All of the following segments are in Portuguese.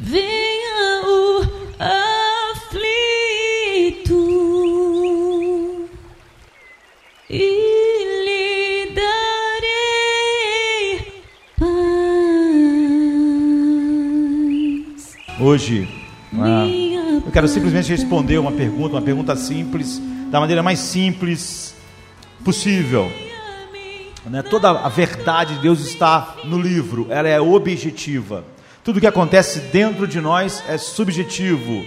venha o aflito e lhe darei paz. Hoje, ah, eu quero simplesmente responder uma pergunta, uma pergunta simples, da maneira mais simples possível. Né? Toda a verdade de Deus está no livro, ela é objetiva. Tudo que acontece dentro de nós é subjetivo,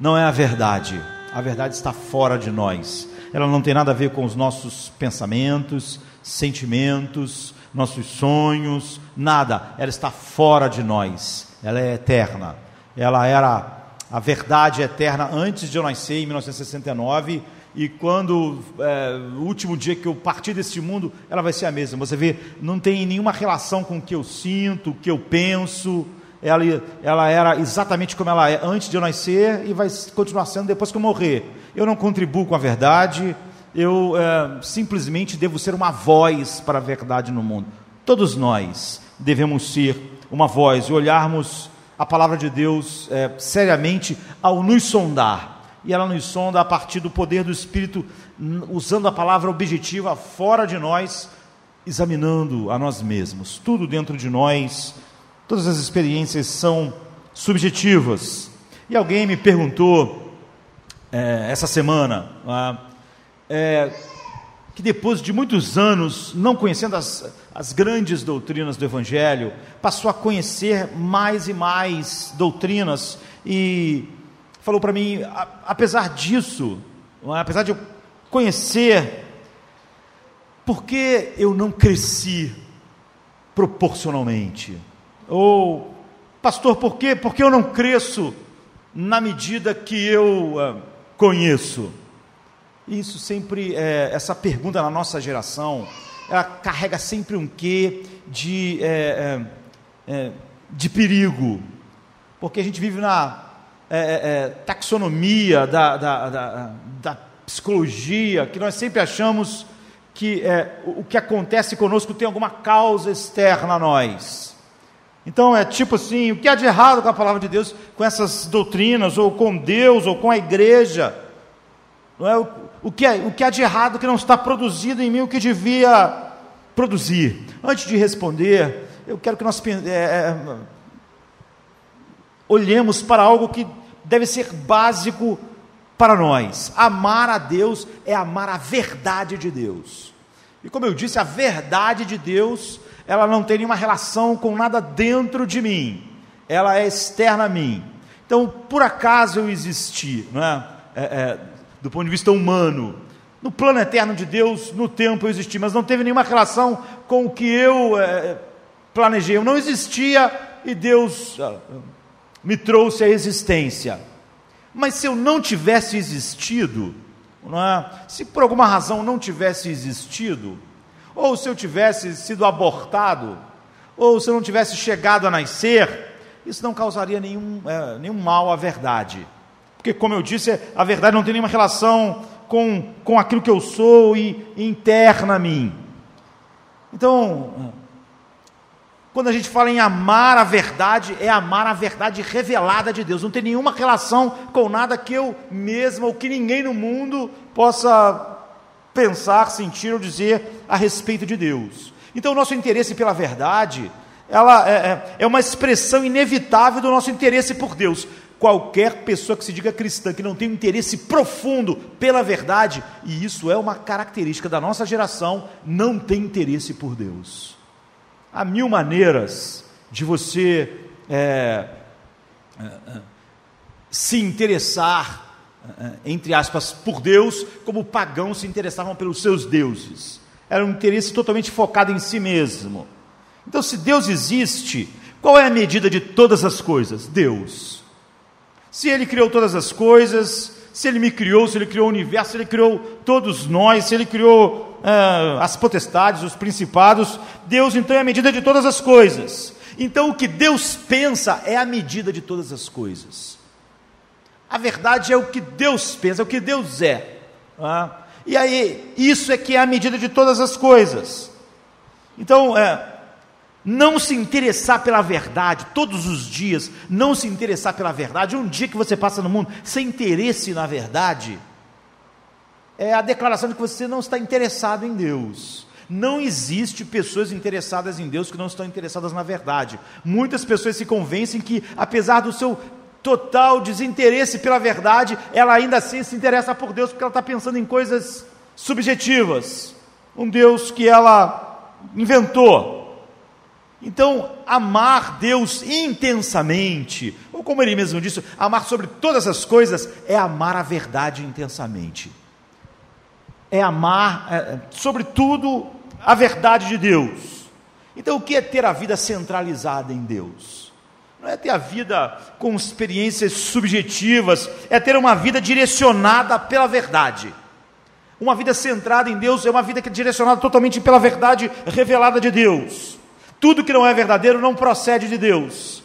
não é a verdade. A verdade está fora de nós. Ela não tem nada a ver com os nossos pensamentos, sentimentos, nossos sonhos, nada. Ela está fora de nós. Ela é eterna. Ela era a verdade eterna antes de eu nascer, em 1969 e quando é, o último dia que eu partir deste mundo, ela vai ser a mesma. Você vê, não tem nenhuma relação com o que eu sinto, o que eu penso. Ela, ela era exatamente como ela é antes de eu nascer e vai continuar sendo depois que eu morrer. Eu não contribuo com a verdade, eu é, simplesmente devo ser uma voz para a verdade no mundo. Todos nós devemos ser uma voz e olharmos a palavra de Deus é, seriamente ao nos sondar e ela nos sonda a partir do poder do Espírito, usando a palavra objetiva fora de nós, examinando a nós mesmos. Tudo dentro de nós, todas as experiências são subjetivas. E alguém me perguntou é, essa semana ah, é, que depois de muitos anos não conhecendo as, as grandes doutrinas do Evangelho, passou a conhecer mais e mais doutrinas e falou para mim, apesar disso, é? apesar de eu conhecer, por que eu não cresci proporcionalmente? Ou, pastor, por quê? Porque eu não cresço na medida que eu uh, conheço? Isso sempre, é, essa pergunta na nossa geração, ela carrega sempre um quê de, é, é, de perigo, porque a gente vive na é, é, é, taxonomia da, da, da, da, psicologia, que nós sempre achamos que é, o que acontece conosco tem alguma causa externa a nós. Então é tipo assim: o que há de errado com a palavra de Deus, com essas doutrinas, ou com Deus, ou com a igreja? Não é? o, o, que, é, o que há de errado que não está produzido em mim o que devia produzir? Antes de responder, eu quero que nós é, é olhemos para algo que deve ser básico para nós. Amar a Deus é amar a verdade de Deus. E como eu disse, a verdade de Deus, ela não tem nenhuma relação com nada dentro de mim, ela é externa a mim. Então, por acaso eu existi, não é? É, é, do ponto de vista humano, no plano eterno de Deus, no tempo eu existi, mas não teve nenhuma relação com o que eu é, planejei. Eu não existia e Deus ah, me trouxe à existência. Mas se eu não tivesse existido, é? se por alguma razão não tivesse existido, ou se eu tivesse sido abortado, ou se eu não tivesse chegado a nascer, isso não causaria nenhum, é, nenhum mal à verdade. Porque, como eu disse, a verdade não tem nenhuma relação com, com aquilo que eu sou e, e interna a mim. Então, quando a gente fala em amar a verdade, é amar a verdade revelada de Deus. Não tem nenhuma relação com nada que eu mesmo ou que ninguém no mundo possa pensar, sentir ou dizer a respeito de Deus. Então, o nosso interesse pela verdade, ela é, é, é uma expressão inevitável do nosso interesse por Deus. Qualquer pessoa que se diga cristã, que não tem um interesse profundo pela verdade, e isso é uma característica da nossa geração, não tem interesse por Deus. Há mil maneiras de você é, se interessar, é, entre aspas, por Deus, como pagãos se interessavam pelos seus deuses. Era um interesse totalmente focado em si mesmo. Então, se Deus existe, qual é a medida de todas as coisas? Deus. Se Ele criou todas as coisas, se Ele me criou, se Ele criou o universo, se Ele criou todos nós, se Ele criou ah, as potestades, os principados. Deus, então, é a medida de todas as coisas. Então, o que Deus pensa é a medida de todas as coisas. A verdade é o que Deus pensa, é o que Deus é. Ah, e aí, isso é que é a medida de todas as coisas. Então, é, não se interessar pela verdade, todos os dias, não se interessar pela verdade, um dia que você passa no mundo sem interesse na verdade, é a declaração de que você não está interessado em Deus. Não existe pessoas interessadas em Deus que não estão interessadas na verdade. Muitas pessoas se convencem que, apesar do seu total desinteresse pela verdade, ela ainda assim se interessa por Deus porque ela está pensando em coisas subjetivas. Um Deus que ela inventou. Então, amar Deus intensamente, ou como ele mesmo disse, amar sobre todas as coisas, é amar a verdade intensamente. É amar, é, sobretudo, a verdade de Deus. Então, o que é ter a vida centralizada em Deus? Não é ter a vida com experiências subjetivas, é ter uma vida direcionada pela verdade. Uma vida centrada em Deus é uma vida que é direcionada totalmente pela verdade revelada de Deus. Tudo que não é verdadeiro não procede de Deus.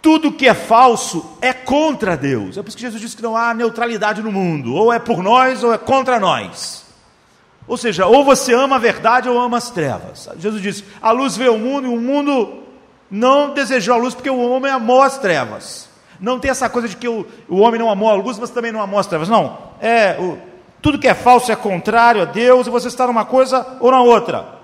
Tudo que é falso é contra Deus. É por isso que Jesus disse que não há neutralidade no mundo. Ou é por nós ou é contra nós. Ou seja, ou você ama a verdade ou ama as trevas. Jesus disse: a luz veio ao mundo e o mundo não desejou a luz porque o homem amou as trevas. Não tem essa coisa de que o, o homem não amou a luz, mas também não amou as trevas. Não. É, o, tudo que é falso é contrário a Deus e você está numa coisa ou na outra.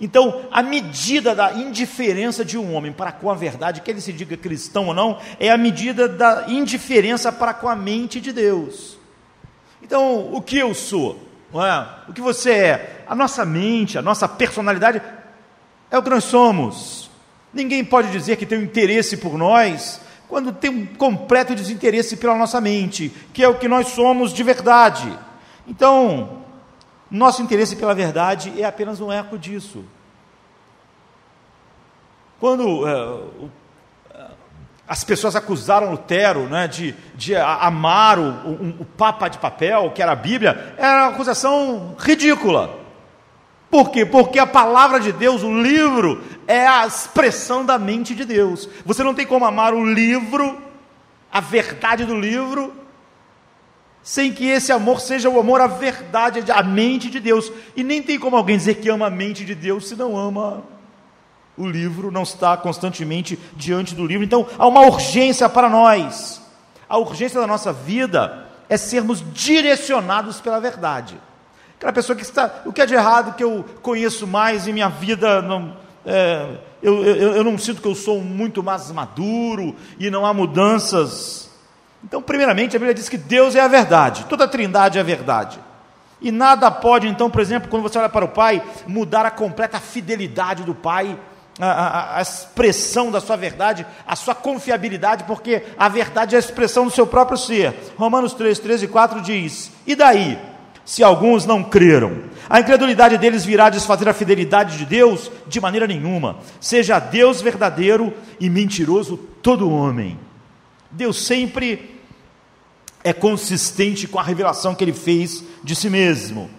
Então, a medida da indiferença de um homem para com a verdade, que ele se diga cristão ou não, é a medida da indiferença para com a mente de Deus. Então, o que eu sou? É? O que você é? A nossa mente, a nossa personalidade é o que nós somos. Ninguém pode dizer que tem um interesse por nós quando tem um completo desinteresse pela nossa mente, que é o que nós somos de verdade. Então, nosso interesse pela verdade é apenas um eco disso. Quando é, as pessoas acusaram Lutero né, de, de amar o, o, o, Papa de papel, que era a Bíblia, era uma acusação ridícula. Por quê? Porque a palavra de Deus, o livro, é a expressão da mente de Deus. Você não tem como amar o livro, a verdade do livro, sem que esse amor seja o amor à verdade, à mente de Deus. E nem tem como alguém dizer que ama a mente de Deus se não ama o livro, não está constantemente diante do livro. Então há uma urgência para nós. A urgência da nossa vida é sermos direcionados pela verdade. Aquela pessoa que está, o que é de errado que eu conheço mais em minha vida, não, é, eu, eu, eu não sinto que eu sou muito mais maduro e não há mudanças então, primeiramente, a Bíblia diz que Deus é a verdade, toda a trindade é a verdade. E nada pode, então, por exemplo, quando você olha para o Pai, mudar a completa fidelidade do Pai, a, a, a, expressão da sua verdade, a sua confiabilidade, porque a verdade é a expressão do seu próprio ser. Romanos 3, 13 e 4 diz: E daí, se alguns não creram? A incredulidade deles virá desfazer a fidelidade de Deus? De maneira nenhuma. Seja Deus verdadeiro e mentiroso todo homem. Deus sempre é consistente com a revelação que ele fez de si mesmo.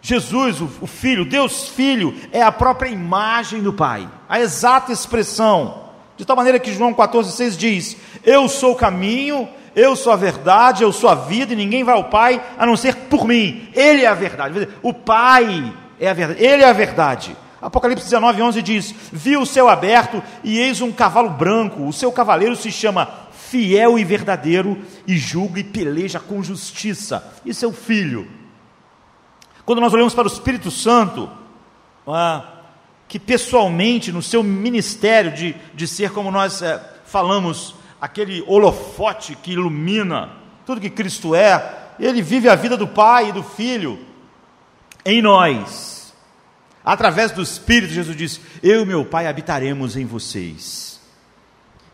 Jesus, o, Filho, Deus Filho, é a própria imagem do Pai, a exata expressão. De tal maneira que João 14,6 diz: Eu sou o caminho, eu sou a verdade, eu sou a vida, e ninguém vai ao Pai a não ser por mim. Ele é a verdade. O Pai é a verdade, Ele é a verdade. Apocalipse 19, 11 diz: Vi o céu aberto e eis um cavalo branco, o seu cavaleiro se chama Fiel e Verdadeiro, e julga e peleja com justiça. É o Filho. Quando nós olhamos para o Espírito Santo, ah, que pessoalmente, no seu ministério de, de ser, como nós é, falamos, aquele holofote que ilumina tudo que Cristo é, ele vive a vida do Pai e do Filho em nós. Através do Espírito, Jesus disse: Eu e meu Pai habitaremos em vocês.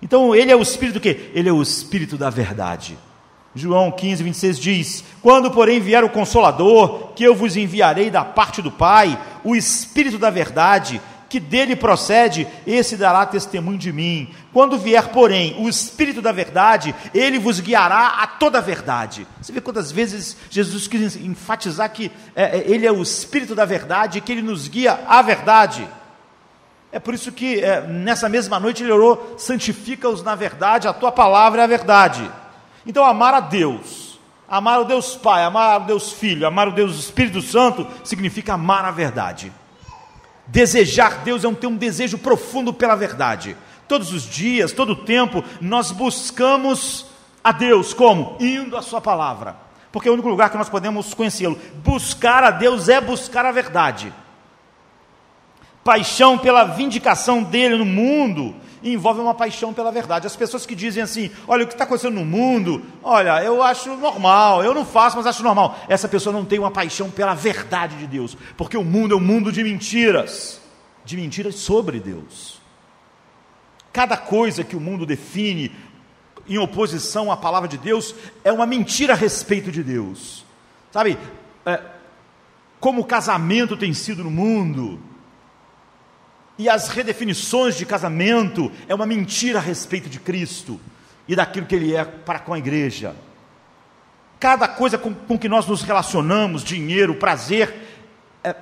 Então, Ele é o Espírito que? Ele é o Espírito da verdade. João 15, 26 diz: Quando, porém, vier o Consolador, que eu vos enviarei da parte do Pai, o Espírito da verdade, que dele procede, esse dará testemunho de mim. Quando vier, porém, o Espírito da verdade, ele vos guiará a toda a verdade. Você vê quantas vezes Jesus quis enfatizar que é, é, ele é o Espírito da verdade que ele nos guia à verdade. É por isso que é, nessa mesma noite ele orou: santifica-os na verdade, a tua palavra é a verdade. Então, amar a Deus, amar o Deus Pai, amar o Deus Filho, amar o Deus Espírito Santo, significa amar a verdade. Desejar Deus é um ter um desejo profundo pela verdade. Todos os dias, todo o tempo, nós buscamos a Deus como? Indo à Sua palavra, porque é o único lugar que nós podemos conhecê-lo. Buscar a Deus é buscar a verdade. Paixão pela vindicação dele no mundo envolve uma paixão pela verdade. As pessoas que dizem assim: olha, o que está acontecendo no mundo, olha, eu acho normal, eu não faço, mas acho normal. Essa pessoa não tem uma paixão pela verdade de Deus, porque o mundo é um mundo de mentiras de mentiras sobre Deus. Cada coisa que o mundo define em oposição à palavra de Deus é uma mentira a respeito de Deus. Sabe, é, como o casamento tem sido no mundo, e as redefinições de casamento é uma mentira a respeito de Cristo e daquilo que Ele é para com a igreja. Cada coisa com, com que nós nos relacionamos, dinheiro, prazer, é,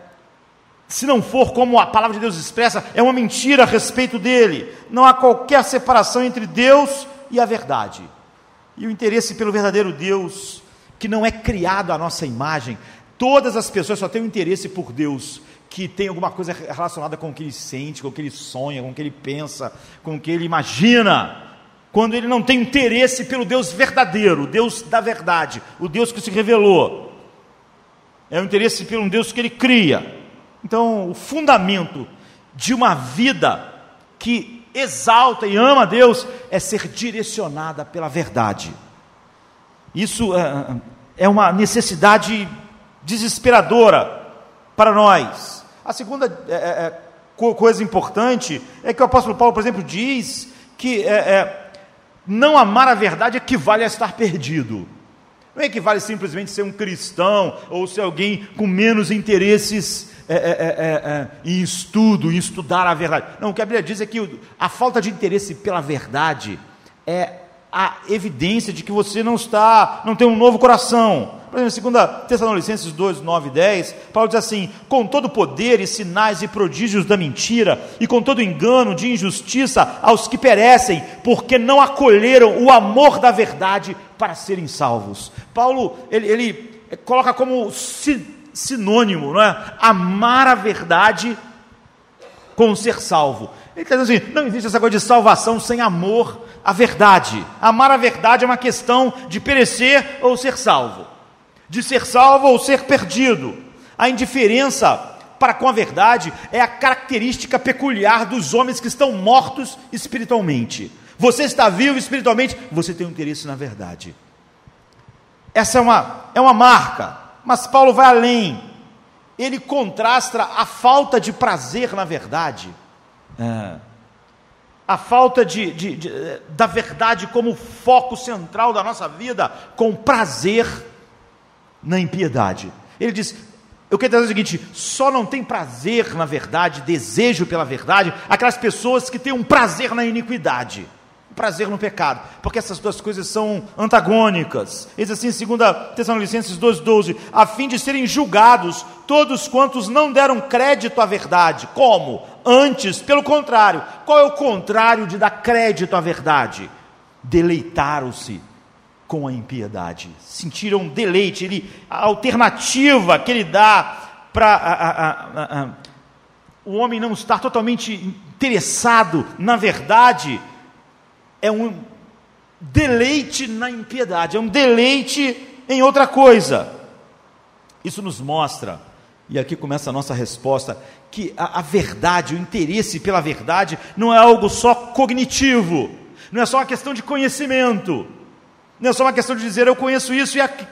se não for como a palavra de Deus expressa, é uma mentira a respeito dele. Não há qualquer separação entre Deus e a verdade. E o interesse pelo verdadeiro Deus, que não é criado à nossa imagem, todas as pessoas só têm um interesse por Deus que tem alguma coisa relacionada com o que ele sente, com o que ele sonha, com o que ele pensa, com o que ele imagina. Quando ele não tem interesse pelo Deus verdadeiro, o Deus da verdade, o Deus que se revelou. É o interesse pelo Deus que ele cria. Então, o fundamento de uma vida que exalta e ama a Deus é ser direcionada pela verdade. Isso é, é uma necessidade desesperadora para nós. A segunda é, é, é coisa importante é que o apóstolo Paulo, por exemplo, diz que é, é, não amar a verdade equivale a estar perdido. Não equivale simplesmente ser um cristão ou ser alguém com menos interesses é, é, em estudo, em estudar a verdade. Não, o que a Bíblia diz é que a falta de interesse pela verdade é a evidência de que você não está, não tem um novo coração. Por exemplo, 2 Tessalonicenses 2, 9 e 10, Paulo diz assim: com todo poder e sinais e prodígios da mentira, e com todo engano de injustiça aos que perecem, porque não acolheram o amor da verdade para serem salvos. Paulo, ele, ele coloca como sinônimo, não é? Amar a verdade com ser salvo. Ele está dizendo assim: não existe essa coisa de salvação sem amor à verdade. Amar a verdade é uma questão de perecer ou ser salvo de ser salvo ou ser perdido. A indiferença para com a verdade é a característica peculiar dos homens que estão mortos espiritualmente. Você está vivo espiritualmente, você tem um interesse na verdade. Essa é uma, é uma marca, mas Paulo vai além. Ele contrasta a falta de prazer na verdade, é, a falta de, de, de, da verdade como foco central da nossa vida, com prazer na impiedade. Ele diz: eu quero dizer o seguinte: só não tem prazer na verdade, desejo pela verdade, aquelas pessoas que têm um prazer na iniquidade, um prazer no pecado, porque essas duas coisas são antagônicas. Ele diz assim, 2 Tessalonicenses 2,12: a fim de serem julgados todos quantos não deram crédito à verdade. Como? Antes, pelo contrário. Qual é o contrário de dar crédito à verdade? Deleitaram-se com a impiedade. Sentiram deleite, ele, a alternativa que ele dá para o homem não estar totalmente interessado na verdade é um deleite na impiedade, é um deleite em outra coisa. Isso nos mostra, e aqui começa a nossa resposta, que a, a verdade, o interesse pela verdade, não é algo só cognitivo, não é só uma questão de conhecimento não é só uma questão de dizer eu conheço isso e aqu...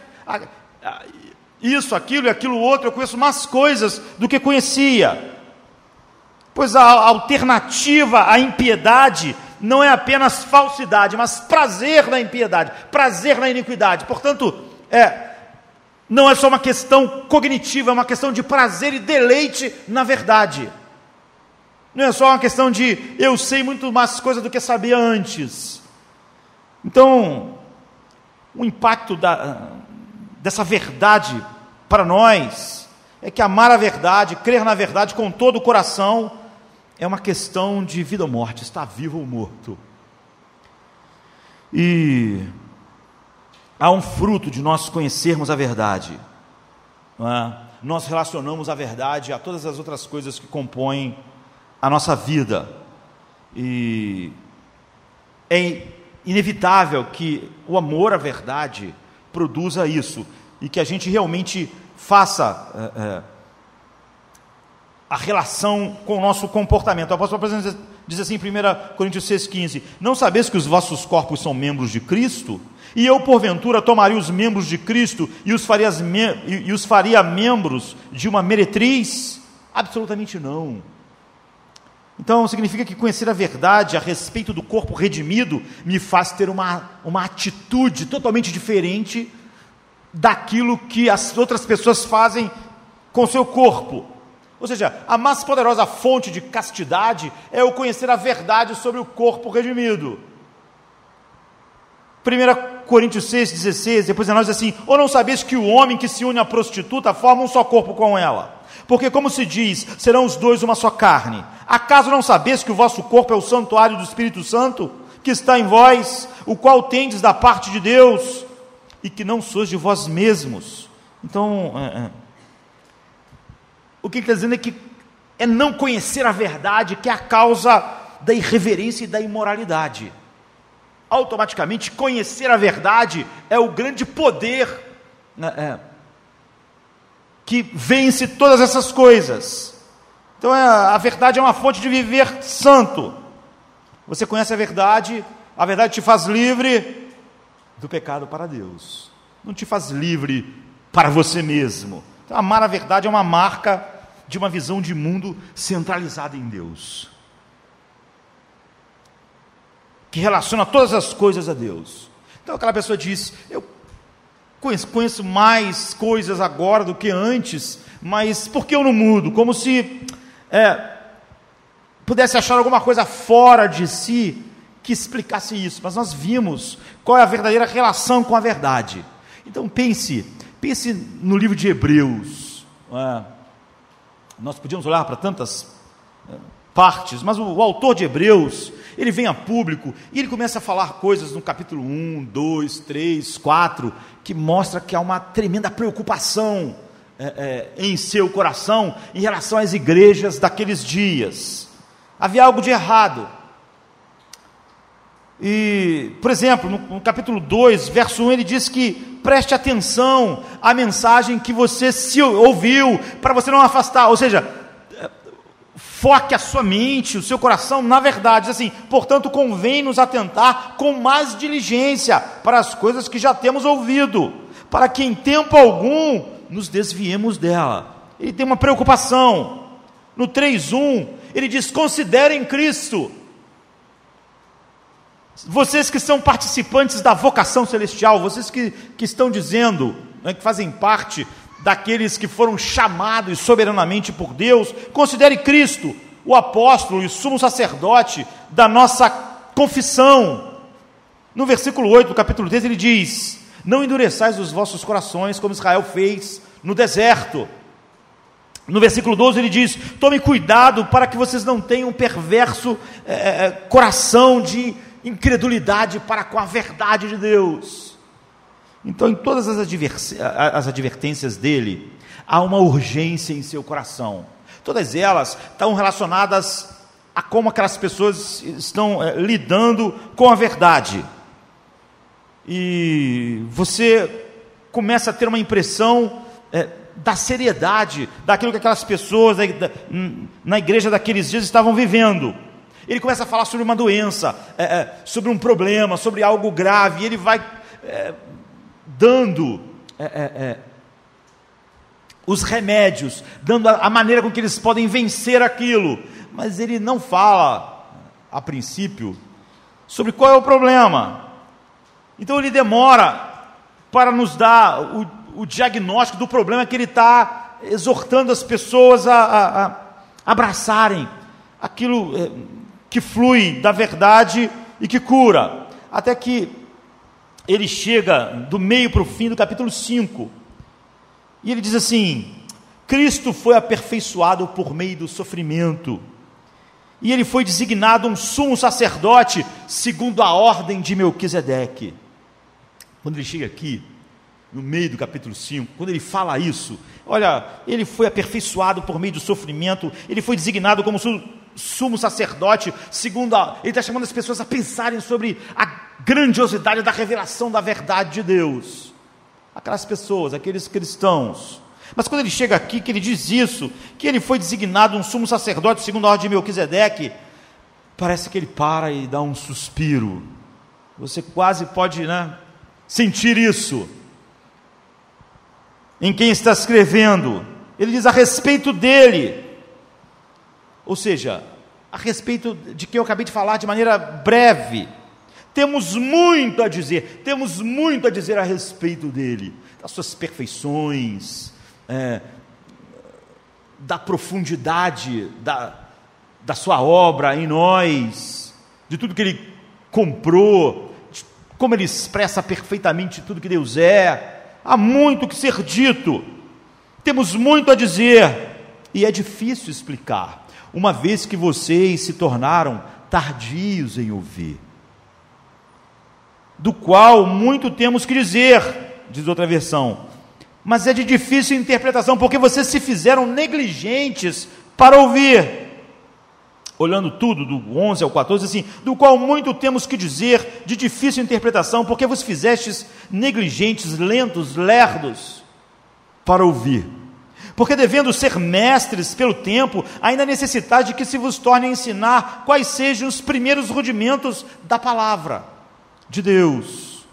isso, aquilo e aquilo outro, eu conheço mais coisas do que conhecia. Pois a alternativa à impiedade não é apenas falsidade, mas prazer na impiedade, prazer na iniquidade. Portanto, é, não é só uma questão cognitiva, é uma questão de prazer e deleite na verdade. Não é só uma questão de eu sei muito mais coisa do que sabia antes. Então, o impacto da, dessa verdade para nós é que amar a verdade, crer na verdade com todo o coração, é uma questão de vida ou morte, está vivo ou morto. E há um fruto de nós conhecermos a verdade. É? nós relacionamos a verdade a todas as outras coisas que compõem a nossa vida. E é inevitável que o amor à verdade produza isso e que a gente realmente faça é, é, a relação com o nosso comportamento. O apóstolo Paulo diz assim em 1 Coríntios 6,15: Não sabeis que os vossos corpos são membros de Cristo? E eu, porventura, tomaria os membros de Cristo e os faria, e os faria membros de uma meretriz? Absolutamente não. Então, significa que conhecer a verdade a respeito do corpo redimido me faz ter uma, uma atitude totalmente diferente daquilo que as outras pessoas fazem com seu corpo. Ou seja, a mais poderosa fonte de castidade é o conhecer a verdade sobre o corpo redimido. 1 Coríntios 6, 16, depois nós diz assim: Ou não sabeis que o homem que se une à prostituta forma um só corpo com ela? Porque, como se diz, serão os dois uma só carne. Acaso não sabeis que o vosso corpo é o santuário do Espírito Santo, que está em vós, o qual tendes da parte de Deus, e que não sois de vós mesmos? Então, é, é. o que ele está dizendo é que é não conhecer a verdade que é a causa da irreverência e da imoralidade automaticamente conhecer a verdade é o grande poder né, é, que vence todas essas coisas. Então é, a verdade é uma fonte de viver santo. Você conhece a verdade, a verdade te faz livre do pecado para Deus, não te faz livre para você mesmo. Então, amar a verdade é uma marca de uma visão de mundo centralizada em Deus que relaciona todas as coisas a Deus. Então aquela pessoa diz: Eu conheço, mais coisas agora do que antes, mas por que eu não mudo? Como se é, pudesse achar alguma coisa fora de si que explicasse isso. Mas nós vimos qual é a verdadeira relação com a verdade. Então pense, pense no livro de Hebreus. É, nós podíamos olhar para tantas é, partes, mas o, o autor de Hebreus ele vem a público e ele começa a falar coisas no capítulo 1, 2, 3, 4, que mostra que há uma tremenda preocupação é, é, em seu coração em relação às igrejas daqueles dias. Havia algo de errado. E, por exemplo, no, no capítulo 2, verso 1, ele diz que preste atenção à mensagem que você se ouviu, para você não afastar. Ou seja, Foque a sua mente, o seu coração na verdade. Assim, portanto, convém nos atentar com mais diligência para as coisas que já temos ouvido, para que em tempo algum nos desviemos dela. Ele tem uma preocupação. No 3:1, ele diz: "Considerem Cristo". Vocês que são participantes da vocação celestial, vocês que, que estão dizendo, né, que fazem parte daqueles que foram chamados soberanamente por Deus, considere Cristo o apóstolo e sumo sacerdote da nossa confissão. No versículo 8 do capítulo 10 ele diz: Não endureçais os vossos corações como Israel fez no deserto. No versículo 12 ele diz: Tome cuidado para que vocês não tenham um perverso é, é, coração de incredulidade para com a verdade de Deus. Então, em todas as, as advertências dele, há uma urgência em seu coração. Todas elas estão relacionadas a como aquelas pessoas estão é, lidando com a verdade. E você começa a ter uma impressão é, da seriedade daquilo que aquelas pessoas da, na igreja daqueles dias estavam vivendo. Ele começa a falar sobre uma doença, é, sobre um problema, sobre algo grave, e ele vai dando é, é, é, os remédios, dando a, a maneira com que eles podem vencer aquilo, mas ele não fala, a princípio, sobre qual é o problema. Então ele demora para nos dar o, o diagnóstico do problema que ele está exortando as pessoas a, a, a abraçarem aquilo é, que flui da verdade e que cura. Até que ele chega do meio para o fim do capítulo 5. E ele diz assim: Cristo foi aperfeiçoado por meio do sofrimento. E ele foi designado um sumo sacerdote segundo a ordem de Melquisedeque. Quando ele chega aqui, no meio do capítulo 5, quando ele fala isso, olha, ele foi aperfeiçoado por meio do sofrimento, ele foi designado como su, sumo sacerdote, segundo a, ele está chamando as pessoas a pensarem sobre a grandiosidade da revelação da verdade de Deus. Aquelas pessoas, aqueles cristãos. Mas quando ele chega aqui, que ele diz isso, que ele foi designado um sumo sacerdote segundo a ordem de Melquisedeque, parece que ele para e dá um suspiro. Você quase pode né, sentir isso em quem está escrevendo. Ele diz a respeito dele, ou seja, a respeito de quem eu acabei de falar de maneira breve. Temos muito a dizer, temos muito a dizer a respeito dele, das suas perfeições, é, da profundidade da, da sua obra em nós, de tudo que ele comprou, como ele expressa perfeitamente tudo que Deus é. Há muito que ser dito, temos muito a dizer, e é difícil explicar, uma vez que vocês se tornaram tardios em ouvir, do qual muito temos que dizer, diz outra versão, mas é de difícil interpretação, porque vocês se fizeram negligentes para ouvir. Olhando tudo, do 11 ao 14, assim, do qual muito temos que dizer, de difícil interpretação, porque vos fizestes negligentes, lentos, lerdos, para ouvir. Porque devendo ser mestres pelo tempo, ainda necessitais de que se vos torne a ensinar quais sejam os primeiros rudimentos da palavra de Deus.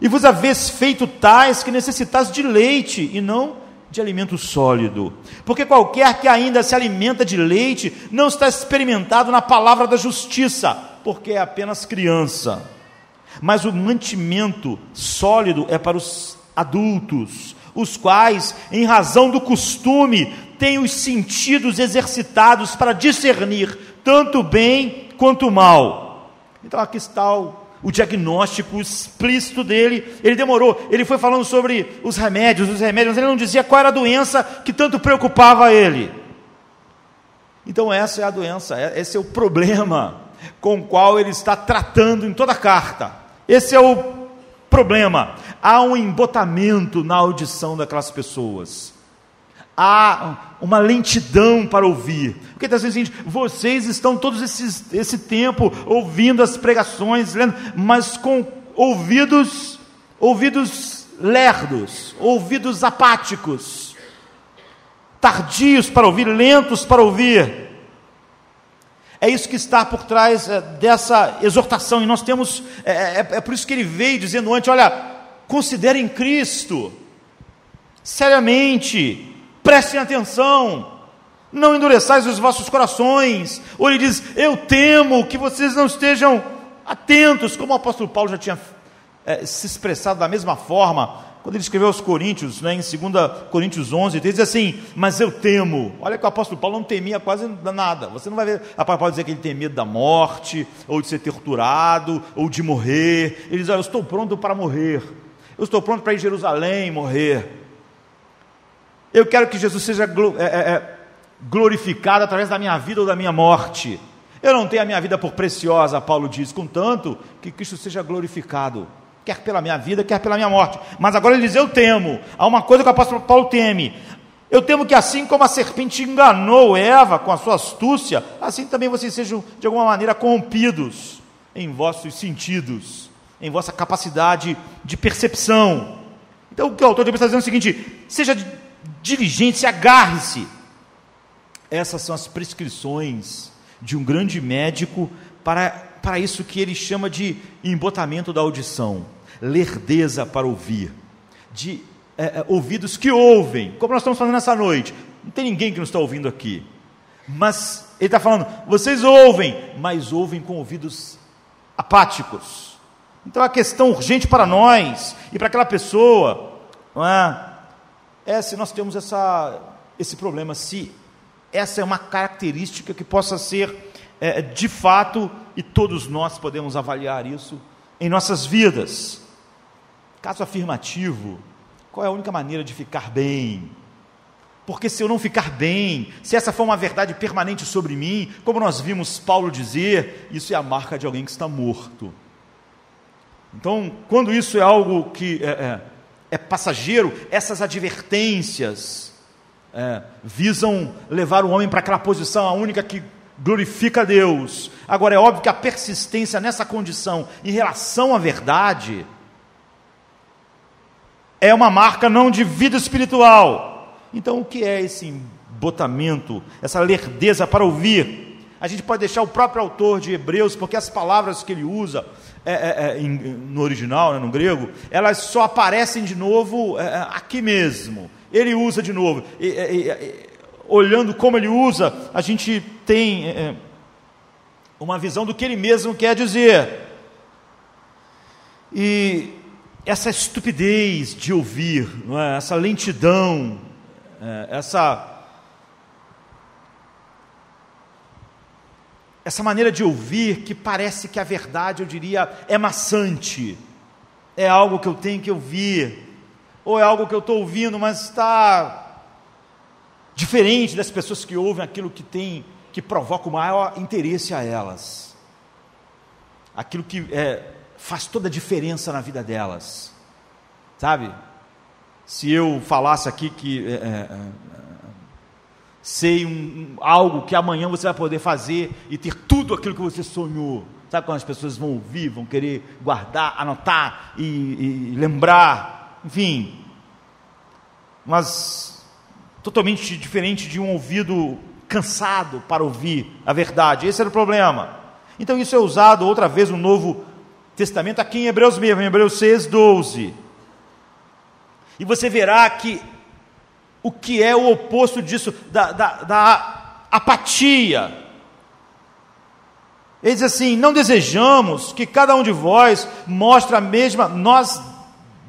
E vos haveis feito tais que necessitais de leite e não de alimento sólido. Porque qualquer que ainda se alimenta de leite não está experimentado na palavra da justiça, porque é apenas criança. Mas o mantimento sólido é para os adultos, os quais, em razão do costume, têm os sentidos exercitados para discernir tanto bem quanto mal. Então aqui está o o diagnóstico explícito dele. Ele demorou, ele foi falando sobre os remédios, os remédios, mas ele não dizia qual era a doença que tanto preocupava ele. Então, essa é a doença, é, esse é o problema com o qual ele está tratando em toda a carta. Esse é o problema. Há um embotamento na audição daquelas pessoas há uma lentidão para ouvir. Porque está dizendo assim, vocês estão todos esses, esse tempo ouvindo as pregações, lendo, mas com ouvidos, ouvidos lerdos, ouvidos apáticos, tardios para ouvir, lentos para ouvir. É isso que está por trás é, dessa exortação, e nós temos, é, é, é por isso que ele veio dizendo antes: olha, considerem Cristo, seriamente, prestem atenção, não endureçais os vossos corações. Ou ele diz: Eu temo que vocês não estejam atentos, como o apóstolo Paulo já tinha é, se expressado da mesma forma, quando ele escreveu aos Coríntios, né, em 2 Coríntios 11, ele diz assim: Mas eu temo. Olha que o apóstolo Paulo não temia quase nada. Você não vai ver a Paulo dizer que ele tem medo da morte, ou de ser torturado, ou de morrer. Ele diz: Olha, eu estou pronto para morrer. Eu estou pronto para ir a Jerusalém morrer. Eu quero que Jesus seja é, é, é, glorificado através da minha vida ou da minha morte. Eu não tenho a minha vida por preciosa, Paulo diz, contanto que Cristo seja glorificado, quer pela minha vida, quer pela minha morte. Mas agora ele diz: Eu temo. Há uma coisa que o apóstolo Paulo teme. Eu temo que assim como a serpente enganou Eva com a sua astúcia, assim também vocês sejam de alguma maneira corrompidos em vossos sentidos, em vossa capacidade de percepção. Então o que o autor está dizendo é o seguinte: seja diligente, agarre-se. Essas são as prescrições de um grande médico para, para isso que ele chama de embotamento da audição, lerdeza para ouvir, de é, é, ouvidos que ouvem, como nós estamos fazendo nessa noite. Não tem ninguém que não está ouvindo aqui, mas ele está falando, vocês ouvem, mas ouvem com ouvidos apáticos. Então a questão urgente para nós e para aquela pessoa, não é? É se nós temos essa, esse problema, se essa é uma característica que possa ser é, de fato, e todos nós podemos avaliar isso em nossas vidas. Caso afirmativo, qual é a única maneira de ficar bem? Porque se eu não ficar bem, se essa for uma verdade permanente sobre mim, como nós vimos Paulo dizer, isso é a marca de alguém que está morto. Então, quando isso é algo que é, é, é passageiro, essas advertências é, visam levar o homem para aquela posição, a única que glorifica a Deus. Agora, é óbvio que a persistência nessa condição em relação à verdade é uma marca não de vida espiritual. Então, o que é esse embotamento, essa lerdeza para ouvir? A gente pode deixar o próprio autor de Hebreus, porque as palavras que ele usa é, é, é, em, no original, né, no grego, elas só aparecem de novo é, é, aqui mesmo. Ele usa de novo. E, e, olhando como ele usa, a gente tem é, uma visão do que ele mesmo quer dizer. E essa estupidez de ouvir, é? essa lentidão, essa essa maneira de ouvir que parece que a verdade, eu diria, é maçante, é algo que eu tenho que ouvir, ou é algo que eu estou ouvindo, mas está diferente das pessoas que ouvem aquilo que tem, que provoca o maior interesse a elas, aquilo que é, faz toda a diferença na vida delas, sabe? Se eu falasse aqui que é, é, sei um, algo que amanhã você vai poder fazer e ter tudo aquilo que você sonhou. Sabe quando as pessoas vão ouvir, vão querer guardar, anotar e, e lembrar, enfim. Mas totalmente diferente de um ouvido cansado para ouvir a verdade. Esse era o problema. Então isso é usado outra vez no Novo Testamento, aqui em Hebreus mesmo, em Hebreus 6, 12. E você verá que o que é o oposto disso, da, da, da apatia. Ele diz assim: não desejamos que cada um de vós mostre a mesma, nós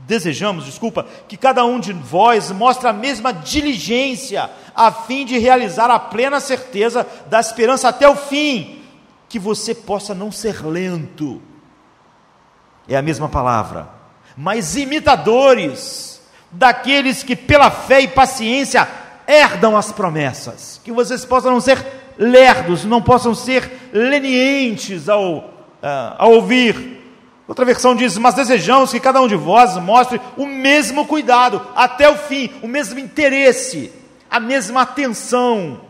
desejamos, desculpa, que cada um de vós mostre a mesma diligência, a fim de realizar a plena certeza da esperança até o fim, que você possa não ser lento, é a mesma palavra, mas imitadores daqueles que pela fé e paciência herdam as promessas. Que vocês possam não ser lerdos, não possam ser lenientes ao, uh, ao ouvir. Outra versão diz: Mas desejamos que cada um de vós mostre o mesmo cuidado até o fim, o mesmo interesse, a mesma atenção,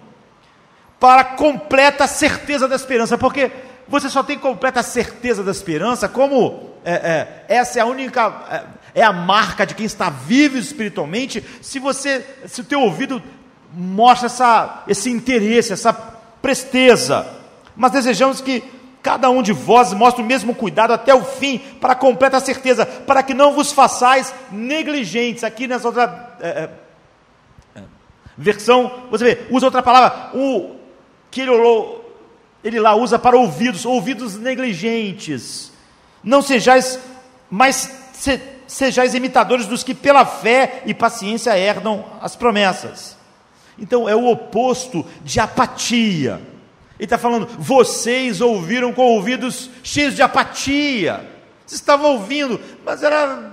para a completa certeza da esperança, porque você só tem completa certeza da esperança como é, é, essa é a única. É, é a marca de quem está vivo espiritualmente, se você, se o teu ouvido mostra essa, esse interesse, essa presteza. Mas desejamos que cada um de vós mostre o mesmo cuidado até o fim, para completa certeza, para que não vos façais negligentes. Aqui nessa outra é, é, versão, você vê, usa outra palavra, o que ele, ele lá usa para ouvidos, ouvidos negligentes. Não sejais mais se, sejais imitadores dos que pela fé e paciência herdam as promessas. Então é o oposto de apatia. Ele está falando, vocês ouviram com ouvidos cheios de apatia. Vocês estavam ouvindo, mas era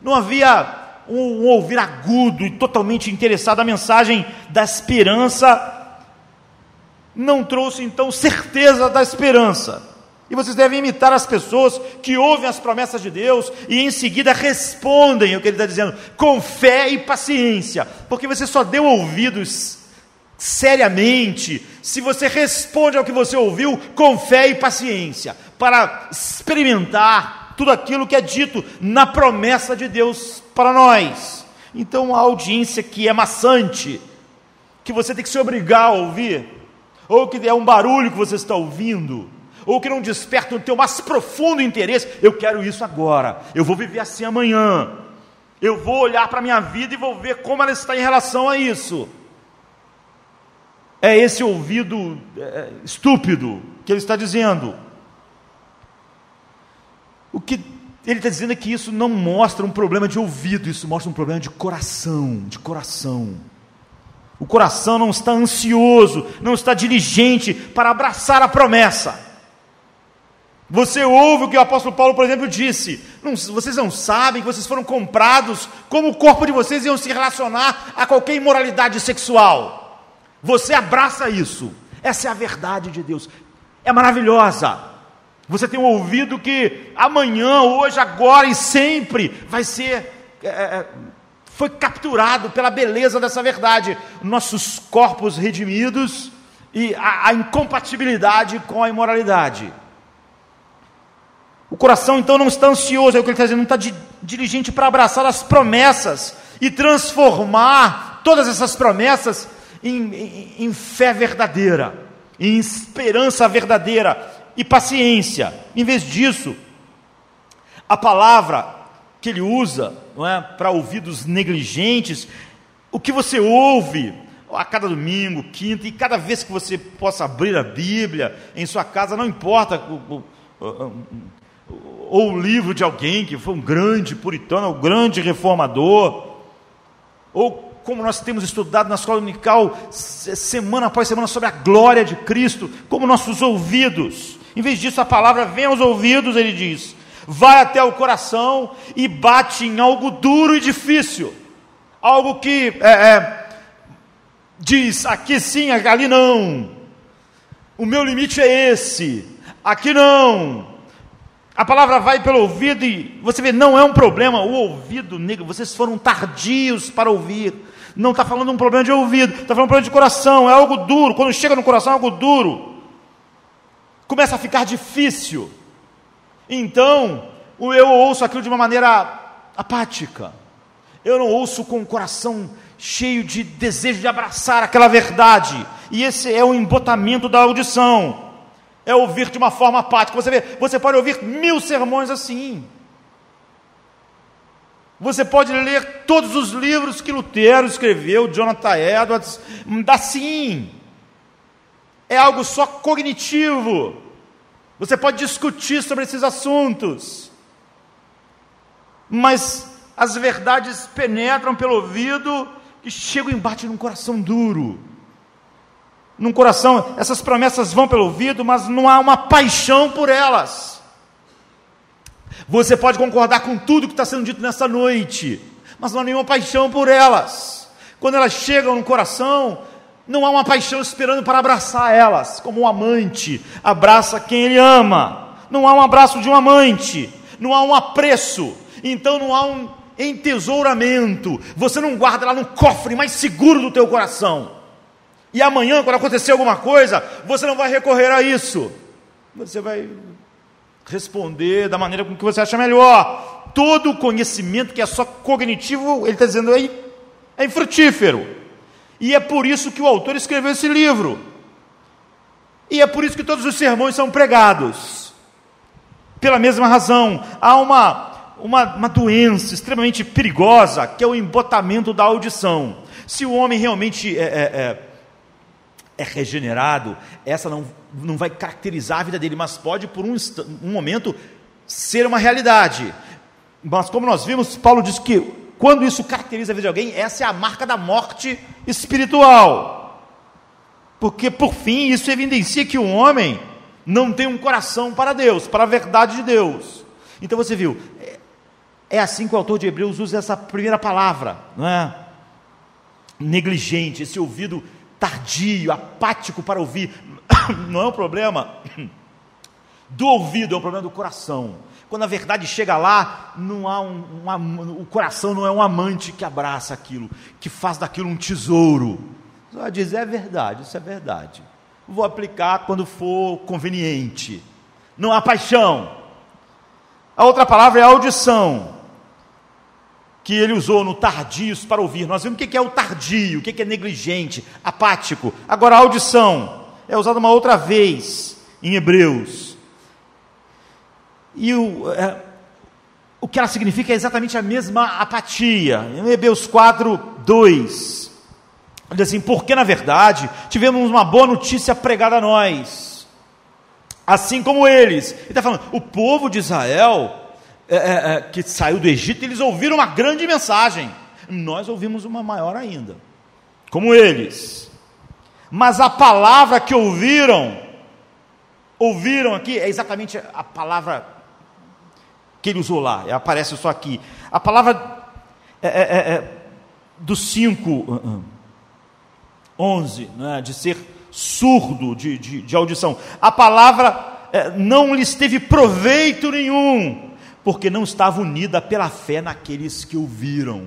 não havia um, um ouvir agudo e totalmente interessado. A mensagem da esperança não trouxe então certeza da esperança. E vocês devem imitar as pessoas que ouvem as promessas de Deus e em seguida respondem o que ele está dizendo, com fé e paciência, porque você só deu ouvidos seriamente se você responde ao que você ouviu com fé e paciência, para experimentar tudo aquilo que é dito na promessa de Deus para nós. Então, a audiência que é maçante, que você tem que se obrigar a ouvir, ou que é um barulho que você está ouvindo, ou que não desperta o teu mais profundo interesse, eu quero isso agora, eu vou viver assim amanhã, eu vou olhar para a minha vida e vou ver como ela está em relação a isso. É esse ouvido é, estúpido que ele está dizendo. O que ele está dizendo é que isso não mostra um problema de ouvido, isso mostra um problema de coração, de coração. O coração não está ansioso, não está diligente para abraçar a promessa. Você ouve o que o apóstolo Paulo, por exemplo, disse: não, vocês não sabem que vocês foram comprados, como o corpo de vocês iam se relacionar a qualquer imoralidade sexual. Você abraça isso. Essa é a verdade de Deus. É maravilhosa. Você tem ouvido que amanhã, hoje, agora e sempre vai ser é, é, foi capturado pela beleza dessa verdade. Nossos corpos redimidos e a, a incompatibilidade com a imoralidade. O coração então não está ansioso, é o que ele está dizendo, não está di diligente para abraçar as promessas e transformar todas essas promessas em, em, em fé verdadeira, em esperança verdadeira e paciência. Em vez disso, a palavra que ele usa não é, para ouvidos negligentes, o que você ouve a cada domingo, quinta, e cada vez que você possa abrir a Bíblia em sua casa, não importa ou o livro de alguém que foi um grande puritano, um grande reformador, ou como nós temos estudado na escola unical, semana após semana, sobre a glória de Cristo, como nossos ouvidos. Em vez disso, a palavra vem aos ouvidos, ele diz, vai até o coração e bate em algo duro e difícil, algo que é, é, diz aqui sim, ali não, o meu limite é esse, aqui não. A palavra vai pelo ouvido e você vê, não é um problema, o ouvido negro, vocês foram tardios para ouvir. Não está falando um problema de ouvido, está falando um problema de coração, é algo duro. Quando chega no coração, é algo duro. Começa a ficar difícil. Então, eu ouço aquilo de uma maneira apática. Eu não ouço com o coração cheio de desejo de abraçar aquela verdade. E esse é o embotamento da audição é ouvir de uma forma apática. Você vê, você pode ouvir mil sermões assim. Você pode ler todos os livros que Lutero escreveu, Jonathan Edwards, assim. É algo só cognitivo. Você pode discutir sobre esses assuntos. Mas as verdades penetram pelo ouvido e chegam e batem num coração duro num coração, essas promessas vão pelo ouvido, mas não há uma paixão por elas. Você pode concordar com tudo que está sendo dito nessa noite, mas não há nenhuma paixão por elas. Quando elas chegam no coração, não há uma paixão esperando para abraçar elas, como um amante abraça quem ele ama. Não há um abraço de um amante, não há um apreço, então não há um entesouramento. Você não guarda lá no cofre mais seguro do teu coração. E amanhã, quando acontecer alguma coisa, você não vai recorrer a isso. Você vai responder da maneira com que você acha melhor. Todo conhecimento que é só cognitivo, ele está dizendo aí, é infrutífero. E é por isso que o autor escreveu esse livro. E é por isso que todos os sermões são pregados. Pela mesma razão, há uma, uma, uma doença extremamente perigosa, que é o embotamento da audição. Se o homem realmente é, é, é é regenerado, essa não, não vai caracterizar a vida dele, mas pode por um, um momento ser uma realidade. Mas como nós vimos, Paulo diz que quando isso caracteriza a vida de alguém, essa é a marca da morte espiritual. Porque por fim isso evidencia que o homem não tem um coração para Deus, para a verdade de Deus. Então você viu, é, é assim que o autor de Hebreus usa essa primeira palavra, não é? Negligente, esse ouvido tardio, apático para ouvir, não é um problema do ouvido, é um problema do coração. Quando a verdade chega lá, não há um, um, o coração não é um amante que abraça aquilo, que faz daquilo um tesouro. Vai dizer, é verdade, isso é verdade. Vou aplicar quando for conveniente. Não há paixão. A outra palavra é audição que ele usou no tardios para ouvir. Nós vimos o que é o tardio, o que é negligente, apático. Agora, a audição é usada uma outra vez em Hebreus. E o, é, o que ela significa é exatamente a mesma apatia. Em Hebreus 4, 2. Diz assim: Porque na verdade tivemos uma boa notícia pregada a nós, assim como eles. Ele está falando, o povo de Israel é, é, é, que saiu do Egito, eles ouviram uma grande mensagem. Nós ouvimos uma maior ainda, como eles. Mas a palavra que ouviram, ouviram aqui, é exatamente a palavra que ele usou lá, aparece só aqui. A palavra é, é, é, do 5, 11, né, de ser surdo de, de, de audição. A palavra não lhes teve proveito nenhum porque não estava unida pela fé naqueles que ouviram.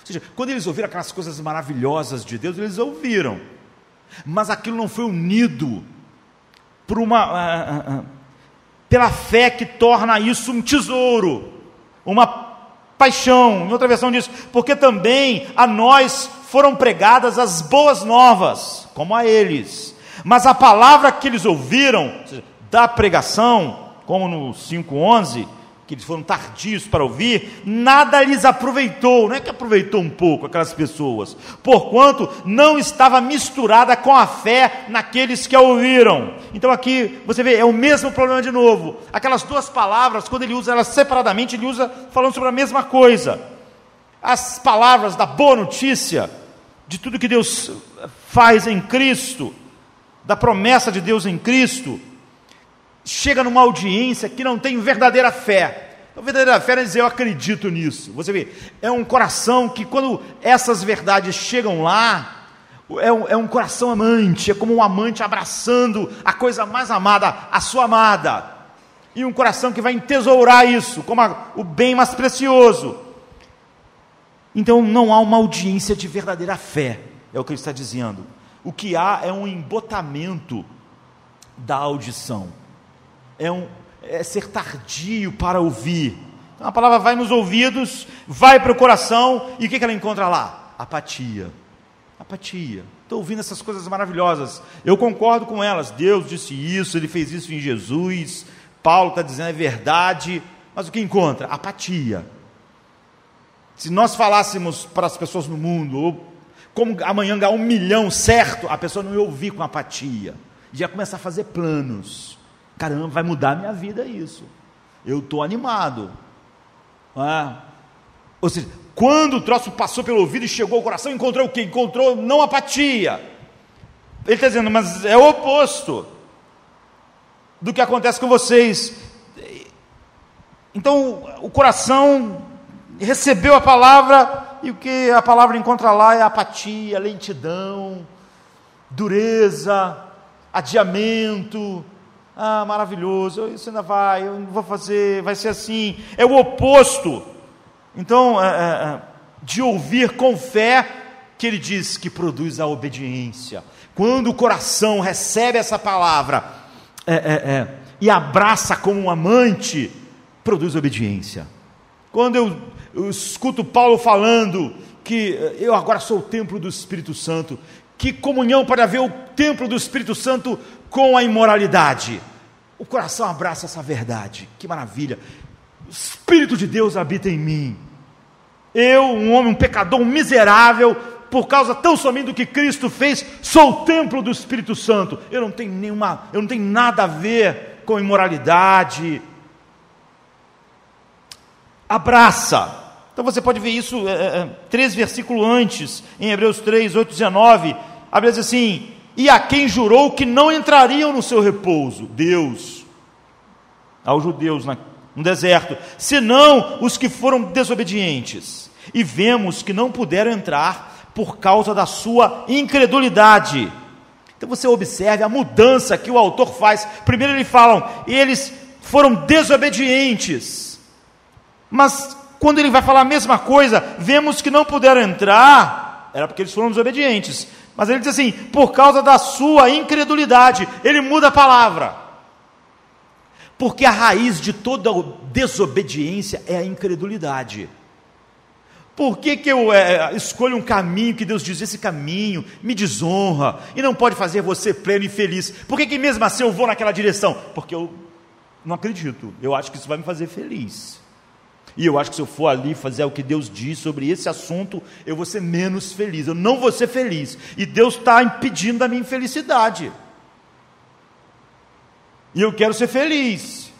Ou seja, quando eles ouviram aquelas coisas maravilhosas de Deus, eles ouviram, mas aquilo não foi unido por uma, uh, uh, uh, pela fé que torna isso um tesouro, uma paixão. Em outra versão diz, porque também a nós foram pregadas as boas novas, como a eles. Mas a palavra que eles ouviram, da pregação, como no 5:11, que eles foram tardios para ouvir, nada lhes aproveitou, não é que aproveitou um pouco aquelas pessoas, porquanto não estava misturada com a fé naqueles que a ouviram. Então aqui você vê, é o mesmo problema de novo. Aquelas duas palavras, quando ele usa elas separadamente, ele usa falando sobre a mesma coisa. As palavras da boa notícia, de tudo que Deus faz em Cristo, da promessa de Deus em Cristo, chega numa audiência que não tem verdadeira fé. A verdadeira fé é dizer eu acredito nisso. Você vê, é um coração que quando essas verdades chegam lá, é um, é um coração amante, é como um amante abraçando a coisa mais amada, a sua amada. E um coração que vai entesourar isso, como a, o bem mais precioso. Então não há uma audiência de verdadeira fé, é o que ele está dizendo. O que há é um embotamento da audição é, um, é ser tardio para ouvir. Então, a palavra vai nos ouvidos, vai para o coração, e o que, que ela encontra lá? Apatia. Apatia. Estou ouvindo essas coisas maravilhosas. Eu concordo com elas. Deus disse isso, ele fez isso em Jesus. Paulo está dizendo é verdade. Mas o que encontra? Apatia. Se nós falássemos para as pessoas no mundo, ou como amanhã ganhar um milhão certo, a pessoa não ia ouvir com apatia. Ia começar a fazer planos. Caramba, vai mudar a minha vida isso. Eu estou animado. É? Ou seja, quando o troço passou pelo ouvido e chegou ao coração, encontrou o que? Encontrou não apatia. Ele está dizendo, mas é o oposto do que acontece com vocês. Então, o coração recebeu a palavra, e o que a palavra encontra lá é apatia, lentidão, dureza, adiamento, ah, maravilhoso, isso ainda vai, eu vou fazer, vai ser assim. É o oposto. Então, é, é, de ouvir com fé, que ele diz que produz a obediência. Quando o coração recebe essa palavra é, é, é, e abraça como um amante, produz obediência. Quando eu, eu escuto Paulo falando que eu agora sou o templo do Espírito Santo, que comunhão para haver o templo do Espírito Santo com a imoralidade. O coração abraça essa verdade, que maravilha. O Espírito de Deus habita em mim. Eu, um homem, um pecador, um miserável, por causa tão somente do que Cristo fez, sou o templo do Espírito Santo. Eu não tenho nenhuma, eu não tenho nada a ver com imoralidade. Abraça. Então você pode ver isso é, é, três versículos antes, em Hebreus 3, 8, 19. Abre assim: e a quem jurou que não entrariam no seu repouso, Deus, aos judeus no deserto, senão os que foram desobedientes. E vemos que não puderam entrar por causa da sua incredulidade. Então você observe a mudança que o autor faz. Primeiro ele falam, eles foram desobedientes. Mas quando ele vai falar a mesma coisa, vemos que não puderam entrar, era porque eles foram desobedientes. Mas ele diz assim: por causa da sua incredulidade, ele muda a palavra. Porque a raiz de toda desobediência é a incredulidade. Por que, que eu é, escolho um caminho que Deus diz, esse caminho me desonra e não pode fazer você pleno e feliz? Por que, que mesmo assim eu vou naquela direção? Porque eu não acredito, eu acho que isso vai me fazer feliz. E eu acho que se eu for ali fazer o que Deus diz sobre esse assunto, eu vou ser menos feliz. Eu não vou ser feliz. E Deus está impedindo a minha infelicidade. E eu quero ser feliz.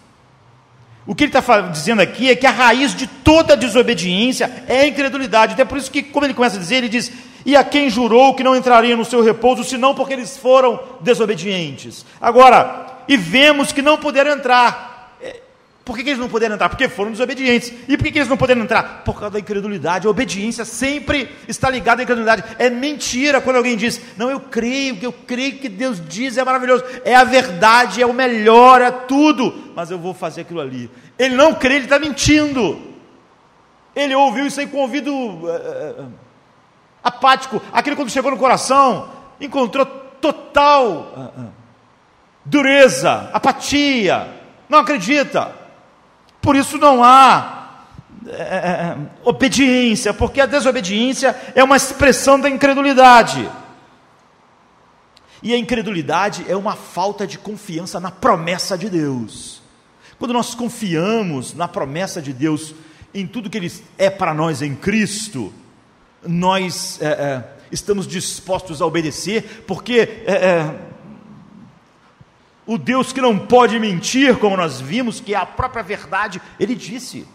O que ele está dizendo aqui é que a raiz de toda desobediência é a incredulidade. Então é por isso que, como ele começa a dizer, ele diz: E a quem jurou que não entraria no seu repouso, senão porque eles foram desobedientes. Agora, e vemos que não puderam entrar Por que, que eles não puderam entrar? Porque foram desobedientes. E por que, que eles não puderam entrar? Por causa da incredulidade. A obediência sempre está ligada à incredulidade. É mentira quando alguém diz: Não, eu creio, que eu creio que Deus diz é maravilhoso. É a verdade, é o melhor, é tudo. Mas eu vou fazer aquilo ali. Ele não crê, ele está mentindo. Ele ouviu isso aí com ouvido uh, apático. Aquilo quando chegou no coração, encontrou total dureza, apatia. Não acredita. Por isso não há é, obediência, porque a desobediência é uma expressão da incredulidade. E a incredulidade é uma falta de confiança na promessa de Deus. Quando nós confiamos na promessa de Deus, em tudo que Ele é para nós em Cristo, nós é, é, estamos dispostos a obedecer, porque é, é o Deus que não pode mentir, como nós vimos, que é a própria verdade, ele disse.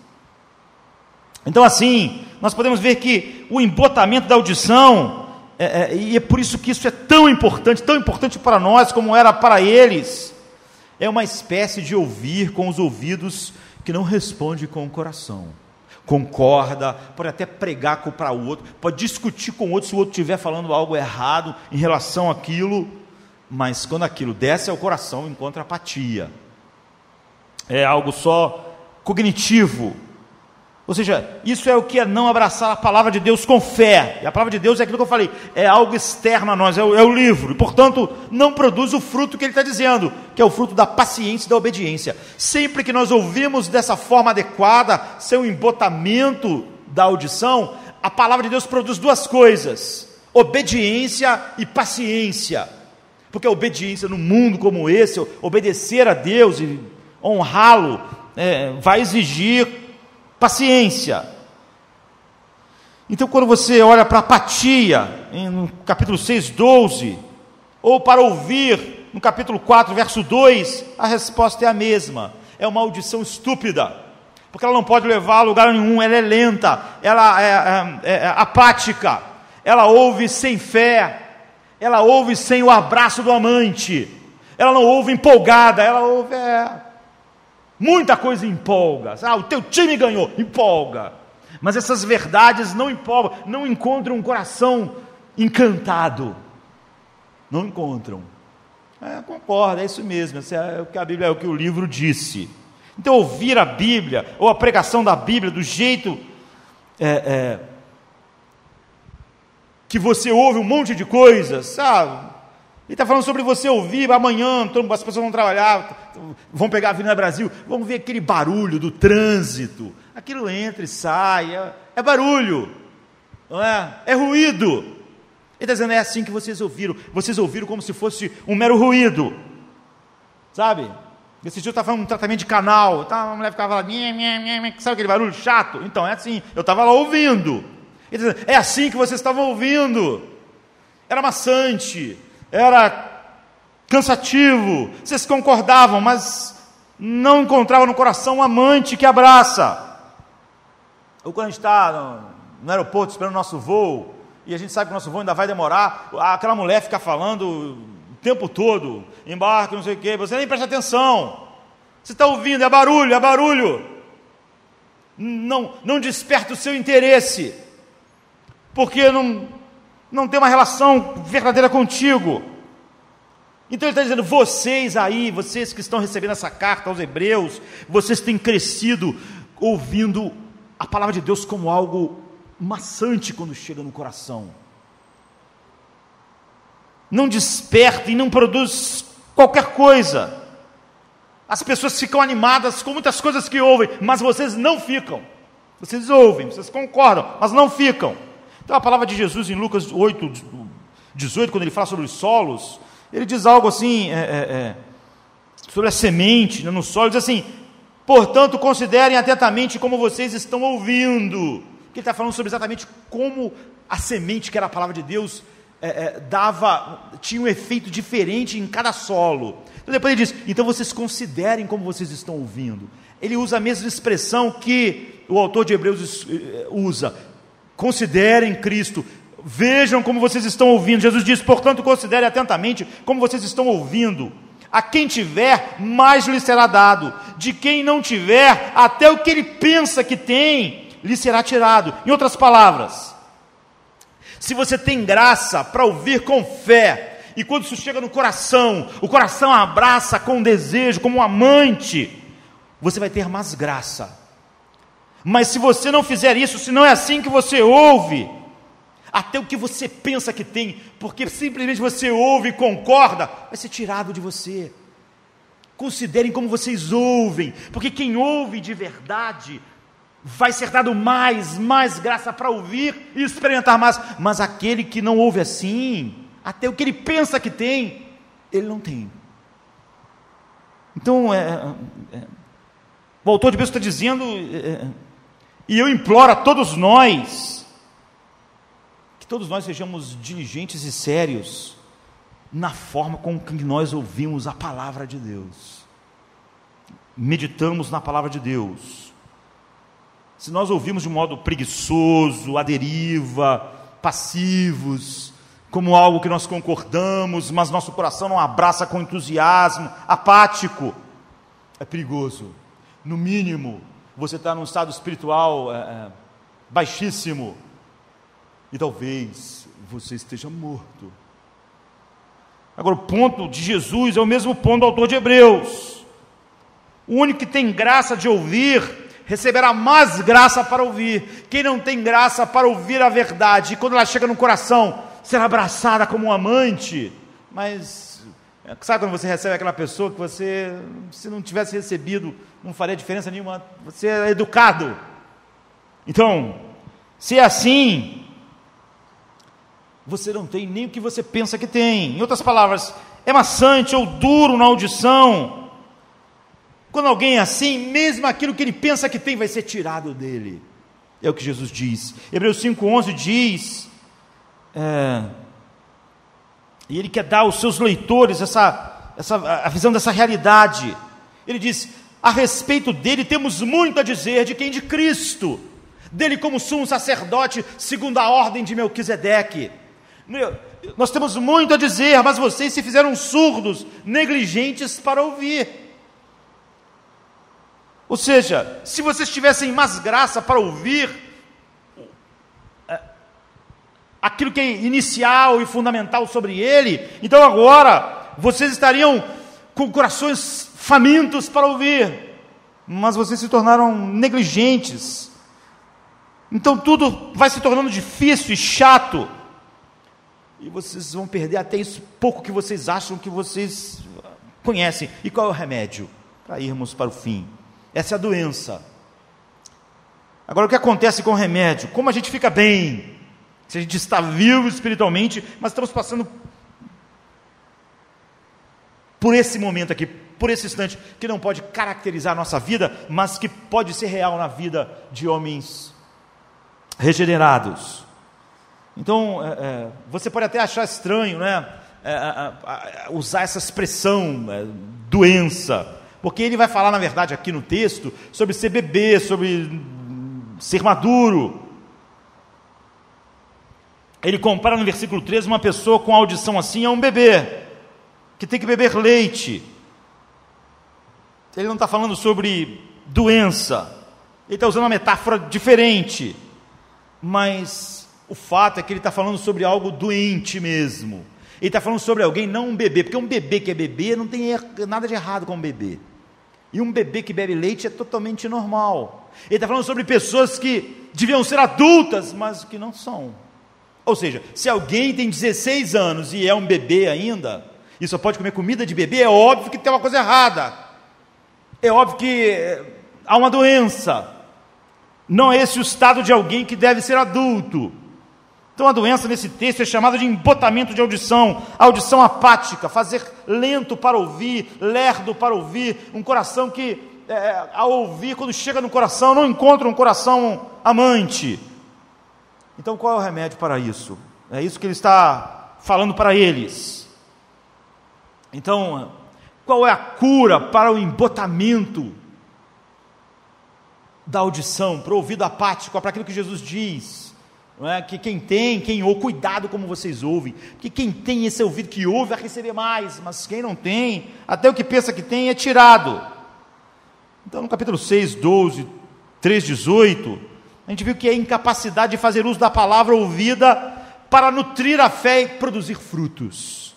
Então, assim, nós podemos ver que o embotamento da audição, é, é, e é por isso que isso é tão importante, tão importante para nós como era para eles, é uma espécie de ouvir com os ouvidos que não responde com o coração. Concorda, pode até pregar para o outro, pode discutir com o outro se o outro estiver falando algo errado em relação àquilo mas quando aquilo desce ao coração, encontra apatia. É algo só cognitivo. Ou seja, isso é o que é não abraçar a palavra de Deus com fé. E a palavra de Deus é aquilo que eu falei, é algo externo a nós, é o, é o livro. E, portanto, não produz o fruto que ele está dizendo, que é o fruto da paciência e da obediência. Sempre que nós ouvimos dessa forma adequada, sem o embotamento da audição, a palavra de Deus produz duas coisas: obediência e paciência. Porque a obediência num mundo como esse, obedecer a Deus e honrá-lo, é, vai exigir paciência. Então, quando você olha para a apatia, no capítulo 6, 12, ou para ouvir, no capítulo 4, verso 2, a resposta é a mesma: é uma audição estúpida, porque ela não pode levar a lugar nenhum, ela é lenta, ela é, é, é apática, ela ouve sem fé, ela ouve sem o abraço do amante, ela não ouve empolgada, ela ouve é, muita coisa empolga. Ah, o teu time ganhou, empolga. Mas essas verdades não empolgam, não encontram um coração encantado. Não encontram. É, concordo, é isso mesmo. É o que a Bíblia é o que o livro disse. Então, ouvir a Bíblia, ou a pregação da Bíblia, do jeito é, é, que você ouve um monte de coisas, sabe? Ele está falando sobre você ouvir amanhã, as pessoas vão trabalhar, vão pegar a Avenida Brasil, vão ver aquele barulho do trânsito. Aquilo entra e sai, é, é barulho, não é? É ruído. Ele está dizendo, é assim que vocês ouviram. Vocês ouviram como se fosse um mero ruído. Sabe? Esse dia eu estava falando um tratamento de canal, tá, uma mulher ficava lá, sabe aquele barulho chato? Então é assim, eu estava lá ouvindo. É assim que vocês estavam ouvindo. Era maçante, era cansativo. Vocês concordavam, mas não encontravam no coração um amante que abraça. Ou quando a gente está no, no aeroporto esperando o nosso voo, e a gente sabe que o nosso voo ainda vai demorar, aquela mulher fica falando o tempo todo, embarque, não sei o quê, você nem presta atenção. Você está ouvindo, é barulho, é barulho. Não, não desperta o seu interesse porque não, não tem uma relação verdadeira contigo. Então ele está dizendo: vocês aí, vocês que estão recebendo essa carta aos Hebreus, vocês têm crescido ouvindo a palavra de Deus como algo maçante quando chega no coração. Não desperta e não produz qualquer coisa. As pessoas ficam animadas com muitas coisas que ouvem, mas vocês não ficam. Vocês ouvem, vocês concordam, mas não ficam. Então a palavra de Jesus em Lucas 8, 18, quando ele fala sobre os solos, ele diz algo assim, é, é, é, sobre a semente né, no solo, diz assim, portanto considerem atentamente como vocês estão ouvindo. Que ele está falando sobre exatamente como a semente, que era a palavra de Deus, é, é, dava, tinha um efeito diferente em cada solo. Então depois ele diz, então vocês considerem como vocês estão ouvindo. Ele usa a mesma expressão que o autor de Hebreus eh, usa, Considerem Cristo, vejam como vocês estão ouvindo. Jesus diz, portanto, considerem atentamente como vocês estão ouvindo. A quem tiver, mais lhe será dado. De quem não tiver, até o que ele pensa que tem, lhe será tirado. Em outras palavras, se você tem graça para ouvir com fé, e quando isso chega no coração, o coração abraça com desejo, como um amante, você vai ter mais graça. Mas se você não fizer isso, se não é assim que você ouve, até o que você pensa que tem, porque simplesmente você ouve e concorda, vai ser tirado de você. Considerem como vocês ouvem, porque quem ouve de verdade vai ser dado mais, mais graça para ouvir e experimentar mais. Mas aquele que não ouve assim, até o que ele pensa que tem, ele não tem. Então, é, é, o autor de Bíblia está dizendo, é, e eu imploro a todos nós, que todos nós sejamos diligentes e sérios na forma com que nós ouvimos a palavra de Deus. Meditamos na palavra de Deus. Se nós ouvimos de modo preguiçoso, à deriva, passivos, como algo que nós concordamos, mas nosso coração não abraça com entusiasmo, apático, é perigoso. No mínimo, você está num estado espiritual é, é, baixíssimo, e talvez você esteja morto. Agora, o ponto de Jesus é o mesmo ponto do autor de Hebreus. O único que tem graça de ouvir, receberá mais graça para ouvir. Quem não tem graça para ouvir a verdade, quando ela chega no coração, será abraçada como um amante. Mas, sabe quando você recebe aquela pessoa que você, se não tivesse recebido, não faria diferença nenhuma? Você é educado. Então, se é assim, você não tem nem o que você pensa que tem. Em outras palavras, é maçante ou duro na audição. Quando alguém é assim, mesmo aquilo que ele pensa que tem vai ser tirado dele. É o que Jesus diz. Hebreus 5,11 diz. É, e ele quer dar aos seus leitores essa, essa, a visão dessa realidade. Ele diz: a respeito dele temos muito a dizer de quem? De Cristo, dele como sumo sacerdote, segundo a ordem de Melquisedeque nós temos muito a dizer, mas vocês se fizeram surdos, negligentes para ouvir. Ou seja, se vocês tivessem mais graça para ouvir aquilo que é inicial e fundamental sobre ele, então agora vocês estariam com corações famintos para ouvir, mas vocês se tornaram negligentes. Então tudo vai se tornando difícil e chato e vocês vão perder até isso pouco que vocês acham que vocês conhecem. E qual é o remédio? Para irmos para o fim. Essa é a doença. Agora, o que acontece com o remédio? Como a gente fica bem? Se a gente está vivo espiritualmente, mas estamos passando por esse momento aqui, por esse instante, que não pode caracterizar a nossa vida, mas que pode ser real na vida de homens regenerados. Então, é, é, você pode até achar estranho, né? É, usar essa expressão, é, doença, porque ele vai falar, na verdade, aqui no texto, sobre ser bebê, sobre ser maduro. Ele compara no versículo 13 uma pessoa com audição assim a um bebê, que tem que beber leite. Ele não está falando sobre doença, ele está usando uma metáfora diferente, mas o fato é que ele está falando sobre algo doente mesmo. Ele está falando sobre alguém, não um bebê, porque um bebê que é bebê não tem nada de errado com um bebê. E um bebê que bebe leite é totalmente normal. Ele está falando sobre pessoas que deviam ser adultas, mas que não são. Ou seja, se alguém tem 16 anos e é um bebê ainda, e só pode comer comida de bebê, é óbvio que tem uma coisa errada. É óbvio que eh, há uma doença. Não é esse o estado de alguém que deve ser adulto. Então a doença nesse texto é chamada de embotamento de audição, audição apática, fazer lento para ouvir, lerdo para ouvir, um coração que, é, ao ouvir, quando chega no coração, não encontra um coração amante. Então qual é o remédio para isso? É isso que ele está falando para eles. Então, qual é a cura para o embotamento da audição, para o ouvido apático, para aquilo que Jesus diz? Não é? Que quem tem, quem ouve, cuidado como vocês ouvem, que quem tem esse ouvido que ouve vai receber mais, mas quem não tem, até o que pensa que tem é tirado. Então, no capítulo 6, 12, 3, 18, a gente viu que é incapacidade de fazer uso da palavra ouvida para nutrir a fé e produzir frutos.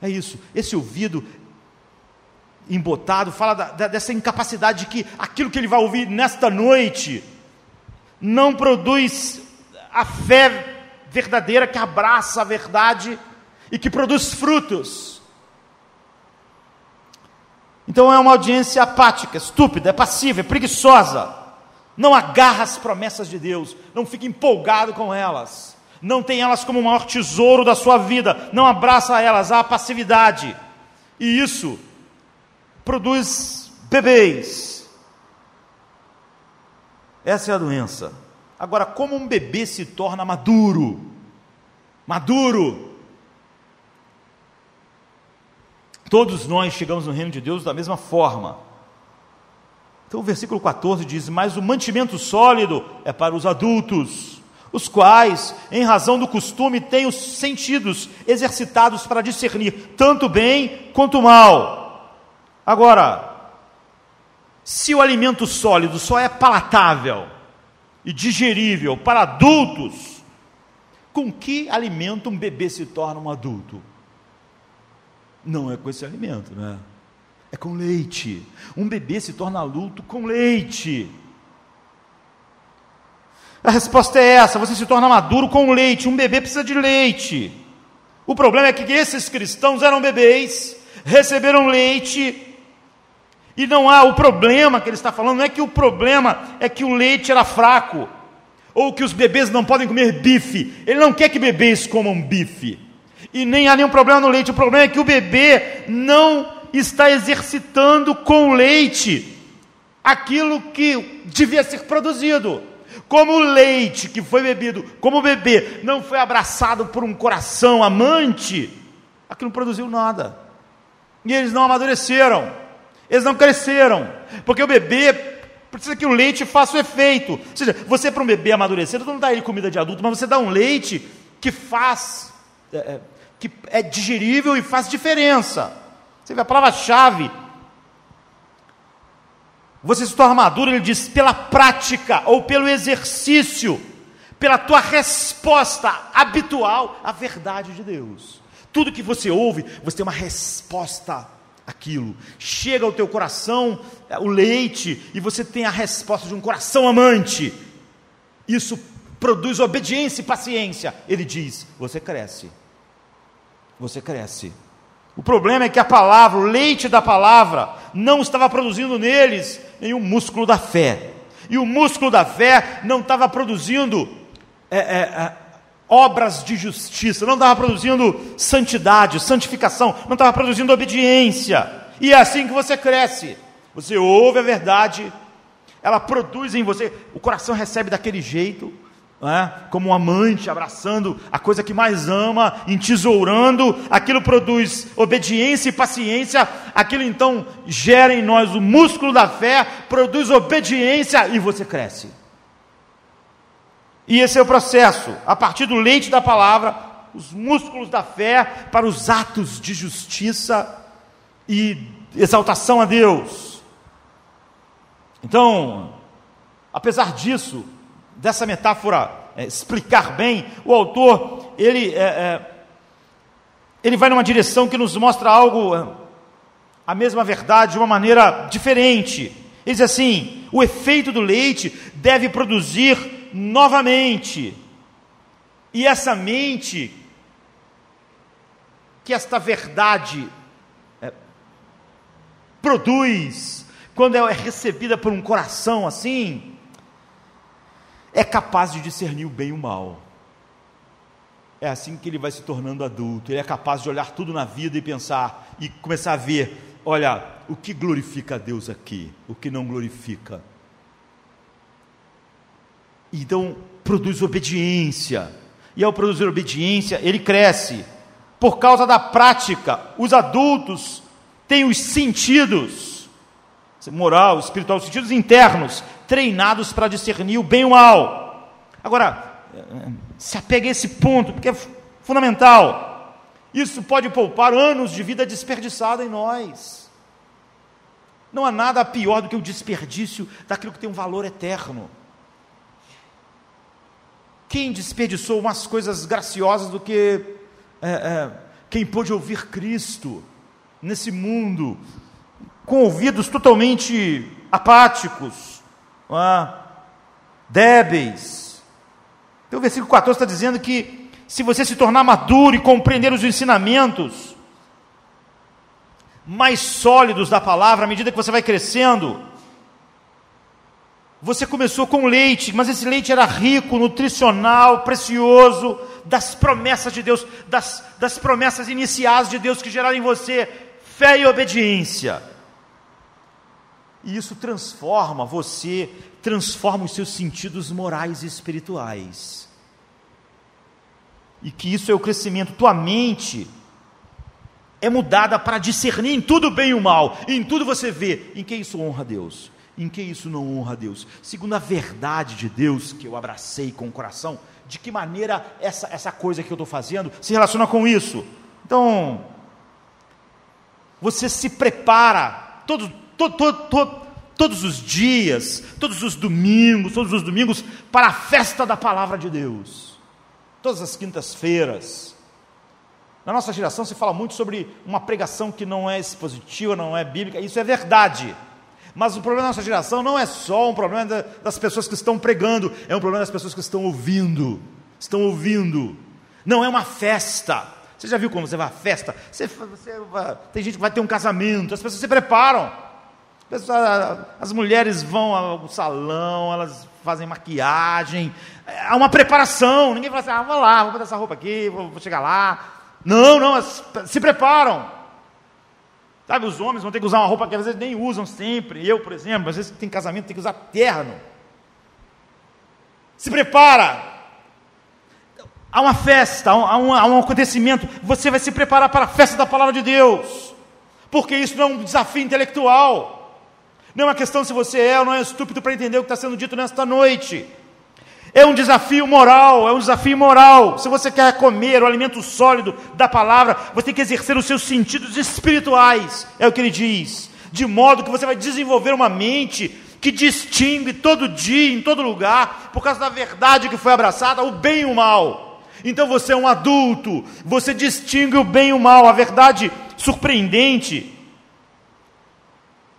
É isso, esse ouvido embotado fala da, da, dessa incapacidade de que aquilo que ele vai ouvir nesta noite não produz a fé verdadeira que abraça a verdade e que produz frutos. Então é uma audiência apática, estúpida, é passiva, é preguiçosa. Não agarra as promessas de Deus, não fica empolgado com elas, não tem elas como o maior tesouro da sua vida, não abraça elas, há passividade. E isso produz bebês. Essa é a doença. Agora, como um bebê se torna maduro? Maduro. Todos nós chegamos no reino de Deus da mesma forma. Então o versículo 14 diz: Mas o mantimento sólido é para os adultos, os quais, em razão do costume, têm os sentidos exercitados para discernir tanto bem quanto mal. Agora, se o alimento sólido só é palatável e digerível para adultos, com que alimento um bebê se torna um adulto? Não é com esse alimento, né? É com leite. Um bebê se torna adulto com leite. A resposta é essa: você se torna maduro com leite. Um bebê precisa de leite. O problema é que esses cristãos eram bebês, receberam leite, e não há o problema que ele está falando, não é que o problema é que o leite era fraco, ou que os bebês não podem comer bife. Ele não quer que bebês comam bife. E nem há nenhum problema no leite, o problema é que o bebê não está exercitando com leite aquilo que devia ser produzido. Como o leite que foi bebido, como o bebê não foi abraçado por um coração amante, aquilo não produziu nada. E eles não amadureceram, eles não cresceram, porque o bebê precisa que o leite faça o efeito. Ou seja, você para um bebê amadurecer, você não dá ele comida de adulto, mas você dá um leite que faz, é, é que é digerível e faz diferença. Você vê a palavra-chave. Você se torna maduro, ele diz, pela prática ou pelo exercício, pela tua resposta habitual à verdade de Deus. Tudo que você ouve, você tem uma resposta àquilo. Chega ao teu coração é, o leite e você tem a resposta de um coração amante. Isso produz obediência e paciência. Ele diz: você cresce você cresce. O problema é que a palavra, o leite da palavra, não estava produzindo neles nenhum músculo da fé. E o músculo da fé não estava produzindo é, é, é, obras de justiça, não estava produzindo santidade, santificação, não estava produzindo obediência. E é assim que você cresce. Você ouve a verdade, ela produz em você, o coração recebe daquele jeito, é? como um amante abraçando a coisa que mais ama, entesourando, aquilo produz obediência e paciência, aquilo então gera em nós o músculo da fé, produz obediência e você cresce. E esse é o processo, a partir do leite da palavra, os músculos da fé para os atos de justiça e exaltação a Deus. Então, apesar disso, dessa metáfora é, explicar bem, o autor ele, é, é, ele vai numa direção que nos mostra algo, é, a mesma verdade, de uma maneira diferente. Ele diz assim: o efeito do leite deve produzir novamente. E essa mente, que esta verdade é, produz, quando é recebida por um coração assim, é capaz de discernir o bem e o mal. É assim que ele vai se tornando adulto. Ele é capaz de olhar tudo na vida e pensar e começar a ver: olha, o que glorifica a Deus aqui, o que não glorifica. Então, produz obediência. E ao produzir obediência, ele cresce. Por causa da prática, os adultos têm os sentidos moral, espiritual, os sentidos internos, treinados para discernir o bem e o mal. Agora, se apegue a esse ponto, porque é fundamental. Isso pode poupar anos de vida desperdiçada em nós. Não há nada pior do que o desperdício daquilo que tem um valor eterno. Quem desperdiçou umas coisas graciosas do que é, é, quem pôde ouvir Cristo nesse mundo, com ouvidos totalmente apáticos, é? débeis. Então, o versículo 14 está dizendo que se você se tornar maduro e compreender os ensinamentos mais sólidos da palavra, à medida que você vai crescendo, você começou com leite, mas esse leite era rico, nutricional, precioso, das promessas de Deus, das, das promessas iniciais de Deus que geraram em você fé e obediência. E isso transforma você, transforma os seus sentidos morais e espirituais. E que isso é o crescimento. Tua mente é mudada para discernir em tudo bem e o mal. em tudo você vê em que isso honra a Deus em que isso não honra a Deus? Segundo a verdade de Deus, que eu abracei com o coração, de que maneira essa, essa coisa que eu estou fazendo se relaciona com isso? Então, você se prepara todo, todo, todo, todos os dias, todos os domingos, todos os domingos, para a festa da palavra de Deus. Todas as quintas-feiras. Na nossa geração se fala muito sobre uma pregação que não é expositiva, não é bíblica, isso é verdade. Mas o problema da nossa geração não é só um problema das pessoas que estão pregando, é um problema das pessoas que estão ouvindo. Estão ouvindo. Não é uma festa. Você já viu como você vai à festa? Você, você tem gente que vai ter um casamento, as pessoas se preparam. As mulheres vão ao salão, elas fazem maquiagem, há uma preparação. Ninguém fala assim, ah, vou lá, vou botar essa roupa aqui, vou, vou chegar lá. Não, não, se preparam. Sabe, os homens vão ter que usar uma roupa que às vezes nem usam sempre. Eu, por exemplo, às vezes tem casamento, tem que usar terno. Se prepara. Há uma festa, há um, há um acontecimento. Você vai se preparar para a festa da palavra de Deus. Porque isso não é um desafio intelectual. Não é uma questão se você é ou não é estúpido para entender o que está sendo dito nesta noite. É um desafio moral, é um desafio moral. Se você quer comer o alimento sólido da palavra, você tem que exercer os seus sentidos espirituais, é o que ele diz. De modo que você vai desenvolver uma mente que distingue todo dia, em todo lugar, por causa da verdade que foi abraçada, o bem e o mal. Então você é um adulto, você distingue o bem e o mal. A verdade surpreendente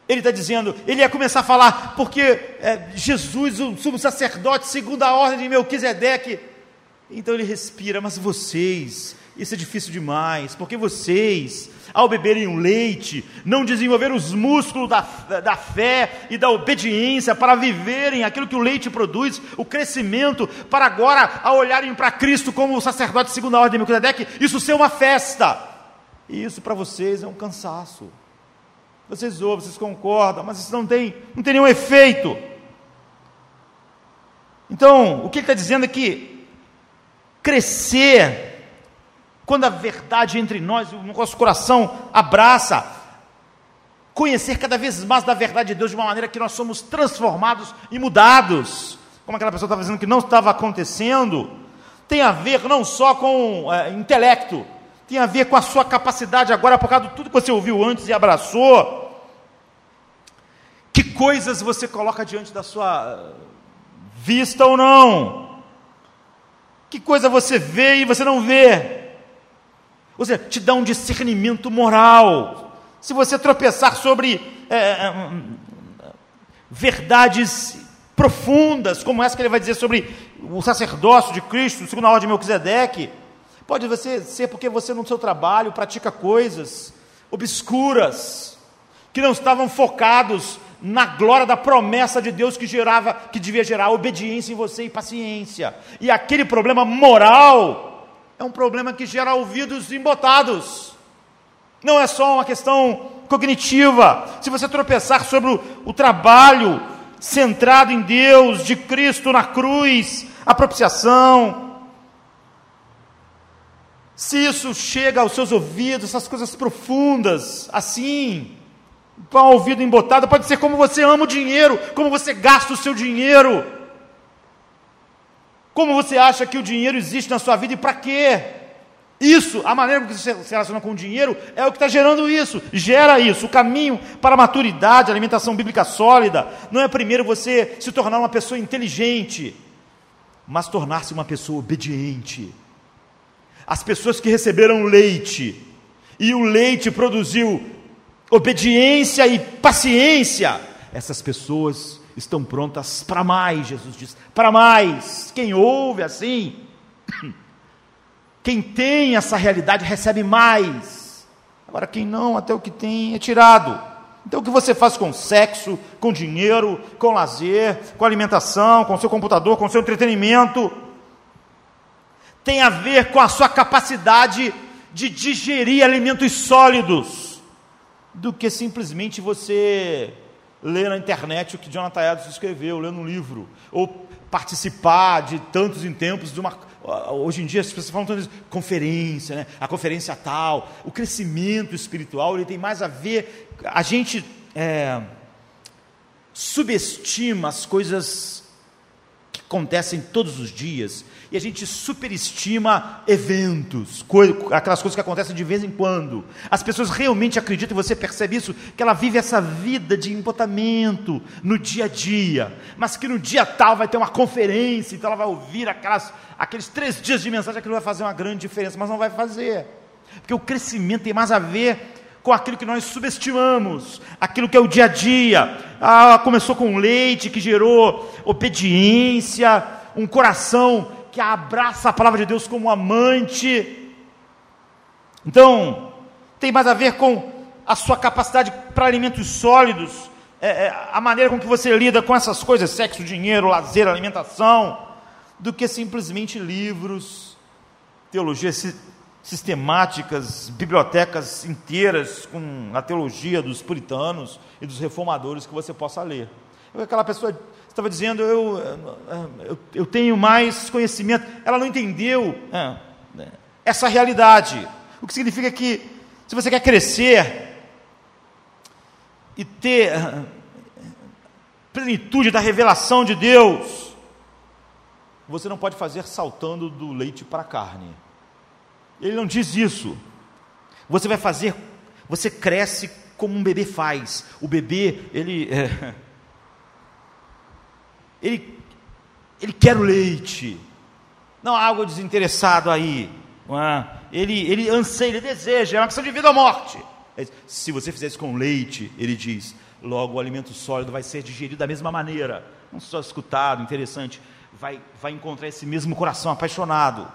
ele está dizendo, ele ia começar a falar, porque é, Jesus, o sumo sacerdote, segundo a ordem de Melquisedeque. Então ele respira, mas vocês, isso é difícil demais, porque vocês, ao beberem o leite, não desenvolveram os músculos da, da fé e da obediência para viverem aquilo que o leite produz, o crescimento, para agora, ao olharem para Cristo como o sacerdote segundo a ordem de Melquisedeque, isso ser uma festa. E isso para vocês é um cansaço. Vocês ouvem, vocês concordam, mas isso não tem, não tem nenhum efeito. Então, o que ele está dizendo é que crescer, quando a verdade entre nós, o nosso coração abraça, conhecer cada vez mais da verdade de Deus de uma maneira que nós somos transformados e mudados, como aquela pessoa estava dizendo que não estava acontecendo, tem a ver não só com é, intelecto, tem a ver com a sua capacidade agora, por causa de tudo que você ouviu antes e abraçou. Que coisas você coloca diante da sua vista ou não? Que coisa você vê e você não vê? Ou seja, te dá um discernimento moral. Se você tropeçar sobre é, é, verdades profundas, como essa que ele vai dizer sobre o sacerdócio de Cristo, segundo a ordem de Melquisedeque, Pode você ser porque você no seu trabalho pratica coisas obscuras, que não estavam focados na glória da promessa de Deus que gerava, que devia gerar obediência em você e paciência. E aquele problema moral é um problema que gera ouvidos embotados. Não é só uma questão cognitiva. Se você tropeçar sobre o, o trabalho centrado em Deus, de Cristo na cruz, a propiciação, se isso chega aos seus ouvidos, essas coisas profundas, assim, com o ouvido embotado, pode ser como você ama o dinheiro, como você gasta o seu dinheiro. Como você acha que o dinheiro existe na sua vida e para quê? Isso, a maneira como você se relaciona com o dinheiro é o que está gerando isso, gera isso. O caminho para a maturidade, alimentação bíblica sólida, não é primeiro você se tornar uma pessoa inteligente, mas tornar-se uma pessoa obediente. As pessoas que receberam leite, e o leite produziu obediência e paciência, essas pessoas estão prontas para mais, Jesus diz, para mais. Quem ouve assim, quem tem essa realidade recebe mais. Agora, quem não, até o que tem é tirado. Então, o que você faz com sexo, com dinheiro, com lazer, com alimentação, com seu computador, com seu entretenimento, tem a ver com a sua capacidade de digerir alimentos sólidos, do que simplesmente você ler na internet o que Jonathan Edwards escreveu, ler no livro, ou participar de tantos em tempos de uma. Hoje em dia as pessoas falam tanto de conferência, né? a conferência tal. O crescimento espiritual ele tem mais a ver. A gente é, subestima as coisas que acontecem todos os dias e a gente superestima eventos, aquelas coisas que acontecem de vez em quando. As pessoas realmente acreditam, e você percebe isso, que ela vive essa vida de empotamento no dia a dia, mas que no dia tal vai ter uma conferência, então ela vai ouvir aquelas, aqueles três dias de mensagem, aquilo vai fazer uma grande diferença, mas não vai fazer, porque o crescimento tem mais a ver com aquilo que nós subestimamos, aquilo que é o dia a dia. Ah, começou com leite que gerou obediência, um coração que abraça a palavra de Deus como amante. Então, tem mais a ver com a sua capacidade para alimentos sólidos, é, é, a maneira com que você lida com essas coisas, sexo, dinheiro, lazer, alimentação, do que simplesmente livros, teologias sistemáticas, bibliotecas inteiras com a teologia dos puritanos e dos reformadores que você possa ler. Aquela pessoa estava dizendo, eu, eu, eu, tenho mais conhecimento. Ela não entendeu é, essa realidade. O que significa que, se você quer crescer e ter é, plenitude da revelação de Deus, você não pode fazer saltando do leite para a carne. Ele não diz isso. Você vai fazer, você cresce como um bebê faz. O bebê, ele. É, ele, ele quer o leite, não há algo desinteressado aí, é? ele, ele anseia, ele deseja, é uma questão de vida ou morte. É se você fizer isso com leite, ele diz, logo o alimento sólido vai ser digerido da mesma maneira, não só escutado, interessante, vai, vai encontrar esse mesmo coração apaixonado.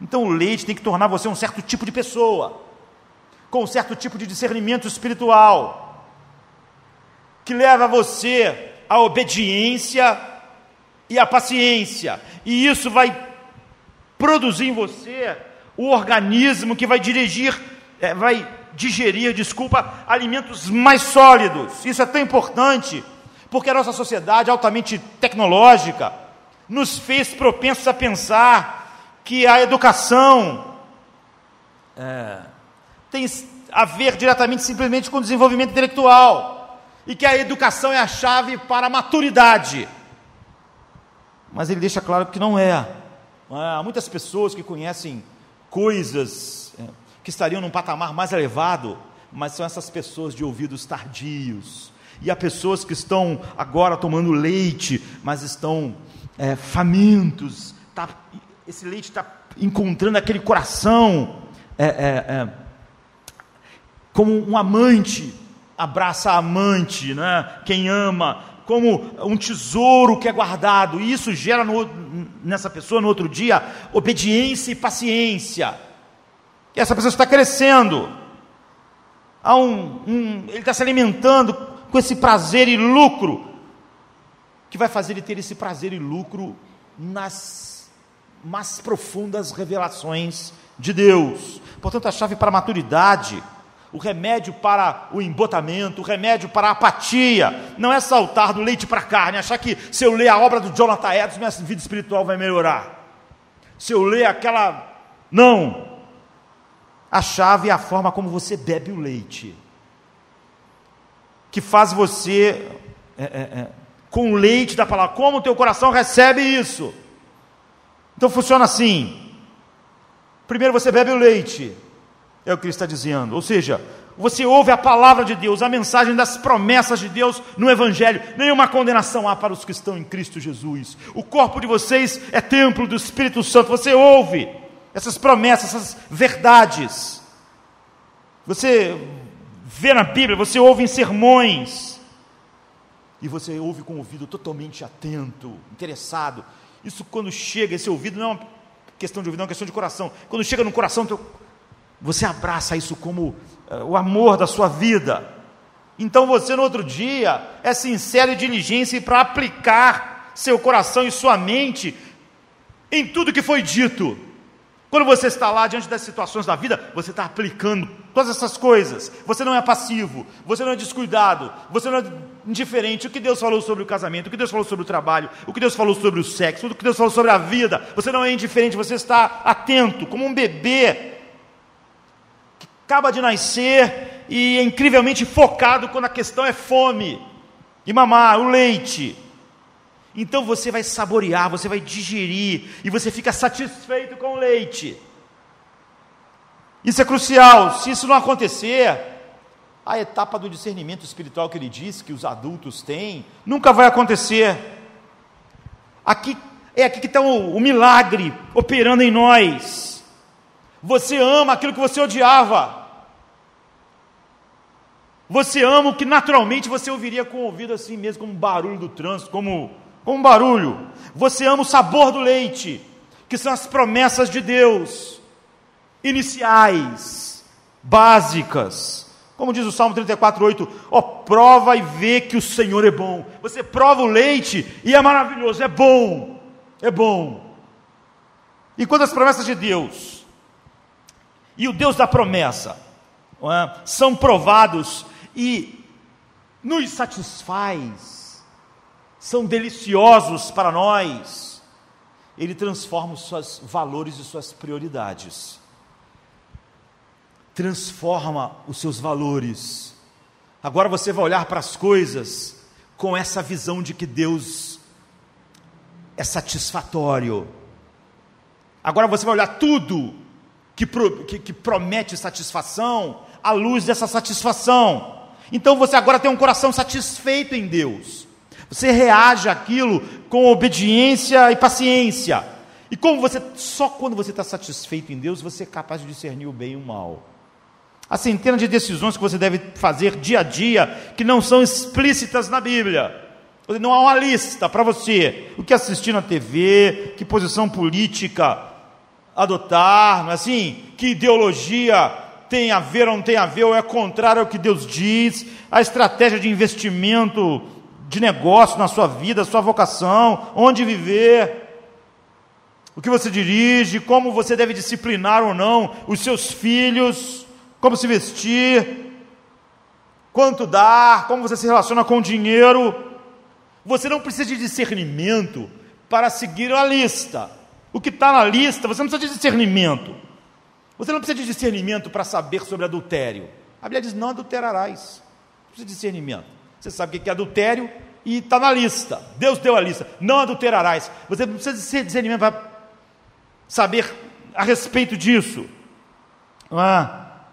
Então o leite tem que tornar você um certo tipo de pessoa, com um certo tipo de discernimento espiritual, que leva você a obediência e a paciência. E isso vai produzir em você o organismo que vai dirigir, é, vai digerir, desculpa, alimentos mais sólidos. Isso é tão importante, porque a nossa sociedade altamente tecnológica nos fez propensos a pensar que a educação é, tem a ver diretamente simplesmente com o desenvolvimento intelectual e que a educação é a chave para a maturidade. Mas ele deixa claro que não é. Há muitas pessoas que conhecem coisas é, que estariam num patamar mais elevado, mas são essas pessoas de ouvidos tardios. E há pessoas que estão agora tomando leite, mas estão é, famintos. Tá, esse leite está encontrando aquele coração é, é, é como um amante abraça a amante, né? quem ama, como um tesouro que é guardado, e isso gera no, nessa pessoa no outro dia obediência e paciência. E essa pessoa está crescendo, Há um, um, ele está se alimentando com esse prazer e lucro, que vai fazer ele ter esse prazer e lucro nas mais profundas revelações de Deus. Portanto, a chave para a maturidade o remédio para o embotamento, o remédio para a apatia, não é saltar do leite para a carne, achar que se eu ler a obra do Jonathan Edwards, minha vida espiritual vai melhorar. Se eu ler aquela. Não! A chave é a forma como você bebe o leite, que faz você, é, é, é, com o leite da palavra, como o teu coração recebe isso. Então funciona assim: primeiro você bebe o leite, é o que ele está dizendo, ou seja, você ouve a palavra de Deus, a mensagem das promessas de Deus no Evangelho. Nenhuma condenação há para os que estão em Cristo Jesus. O corpo de vocês é templo do Espírito Santo. Você ouve essas promessas, essas verdades. Você vê na Bíblia, você ouve em sermões. E você ouve com o ouvido totalmente atento, interessado. Isso quando chega, esse ouvido não é uma questão de ouvido, é uma questão de coração. Quando chega no coração, você abraça isso como uh, o amor da sua vida. Então você no outro dia é sincero e diligente para aplicar seu coração e sua mente em tudo que foi dito. Quando você está lá diante das situações da vida, você está aplicando todas essas coisas. Você não é passivo, você não é descuidado, você não é indiferente. O que Deus falou sobre o casamento, o que Deus falou sobre o trabalho, o que Deus falou sobre o sexo, o que Deus falou sobre a vida. Você não é indiferente, você está atento, como um bebê acaba de nascer e é incrivelmente focado quando a questão é fome e mamar, o leite. Então você vai saborear, você vai digerir e você fica satisfeito com o leite. Isso é crucial. Se isso não acontecer, a etapa do discernimento espiritual que ele diz que os adultos têm nunca vai acontecer. Aqui é aqui que está o, o milagre operando em nós. Você ama aquilo que você odiava. Você ama o que naturalmente você ouviria com o ouvido assim mesmo, como um barulho do trânsito, como, como um barulho. Você ama o sabor do leite, que são as promessas de Deus, iniciais, básicas. Como diz o Salmo 34,8: Ó, oh, prova e vê que o Senhor é bom. Você prova o leite e é maravilhoso, é bom, é bom. E quando as promessas de Deus e o Deus da promessa é, são provados e nos satisfaz, são deliciosos para nós, ele transforma os seus valores e suas prioridades. Transforma os seus valores. Agora você vai olhar para as coisas com essa visão de que Deus é satisfatório. Agora você vai olhar tudo que, pro, que, que promete satisfação à luz dessa satisfação. Então você agora tem um coração satisfeito em Deus. Você reage àquilo com obediência e paciência. E como você só quando você está satisfeito em Deus, você é capaz de discernir o bem e o mal. Há centenas de decisões que você deve fazer dia a dia que não são explícitas na Bíblia. Não há uma lista para você. O que assistir na TV, que posição política adotar, não é assim? Que ideologia tem a ver ou não tem a ver, ou é contrário ao que Deus diz, a estratégia de investimento, de negócio na sua vida, sua vocação, onde viver, o que você dirige, como você deve disciplinar ou não os seus filhos, como se vestir, quanto dar, como você se relaciona com o dinheiro. Você não precisa de discernimento para seguir a lista. O que está na lista, você não precisa de discernimento. Você não precisa de discernimento para saber sobre adultério. A Bíblia diz: não adulterarás. Não precisa de discernimento. Você sabe o que é adultério e está na lista. Deus deu a lista. Não adulterarás. Você não precisa de discernimento para saber a respeito disso. Ah,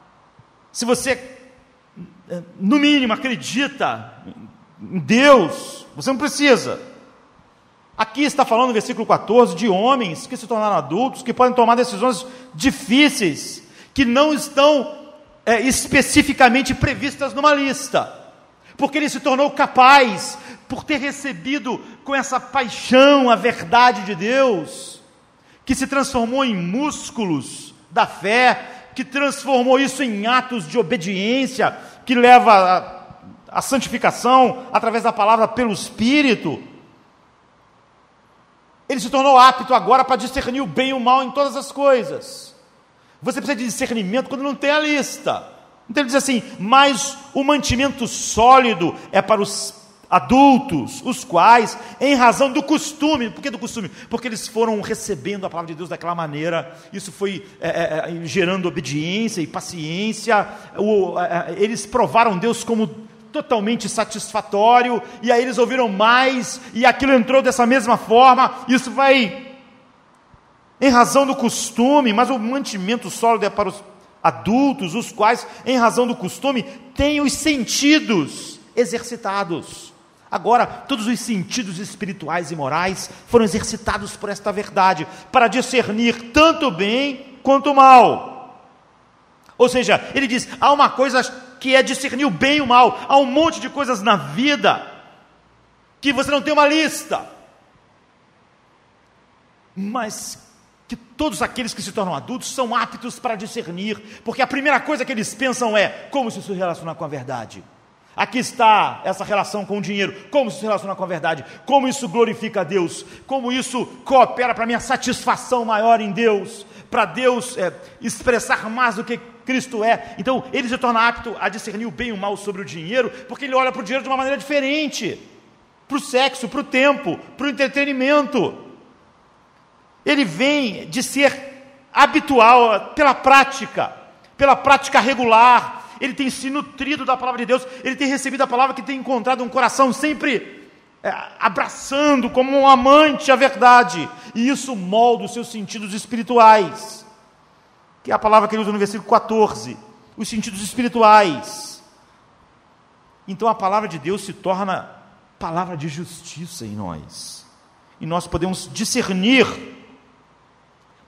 se você, no mínimo, acredita em Deus, você não precisa. Aqui está falando no versículo 14 de homens que se tornaram adultos, que podem tomar decisões difíceis, que não estão é, especificamente previstas numa lista, porque ele se tornou capaz, por ter recebido com essa paixão a verdade de Deus, que se transformou em músculos da fé, que transformou isso em atos de obediência, que leva a santificação através da palavra pelo Espírito ele se tornou apto agora para discernir o bem e o mal em todas as coisas. Você precisa de discernimento quando não tem a lista. Então ele diz assim: mas o mantimento sólido é para os adultos, os quais, em razão do costume, por que do costume? Porque eles foram recebendo a palavra de Deus daquela maneira, isso foi é, é, é gerando obediência e paciência, o, é, é, eles provaram Deus como totalmente satisfatório, e aí eles ouviram mais, e aquilo entrou dessa mesma forma, isso vai em razão do costume, mas o mantimento sólido é para os adultos, os quais, em razão do costume, têm os sentidos exercitados. Agora, todos os sentidos espirituais e morais foram exercitados por esta verdade, para discernir tanto bem quanto mal. Ou seja, ele diz: há uma coisa que é discernir o bem e o mal, há um monte de coisas na vida que você não tem uma lista, mas que todos aqueles que se tornam adultos são aptos para discernir, porque a primeira coisa que eles pensam é como se isso relacionar com a verdade. Aqui está essa relação com o dinheiro, como se relaciona com a verdade, como isso glorifica a Deus, como isso coopera para minha satisfação maior em Deus, para Deus é, expressar mais do que Cristo é. Então ele se torna apto a discernir o bem e o mal sobre o dinheiro, porque ele olha para o dinheiro de uma maneira diferente para o sexo, para o tempo, para o entretenimento. Ele vem de ser habitual, pela prática, pela prática regular. Ele tem se nutrido da palavra de Deus, ele tem recebido a palavra que tem encontrado um coração sempre é, abraçando como um amante a verdade, e isso molda os seus sentidos espirituais, que é a palavra que ele usa no versículo 14, os sentidos espirituais. Então a palavra de Deus se torna palavra de justiça em nós, e nós podemos discernir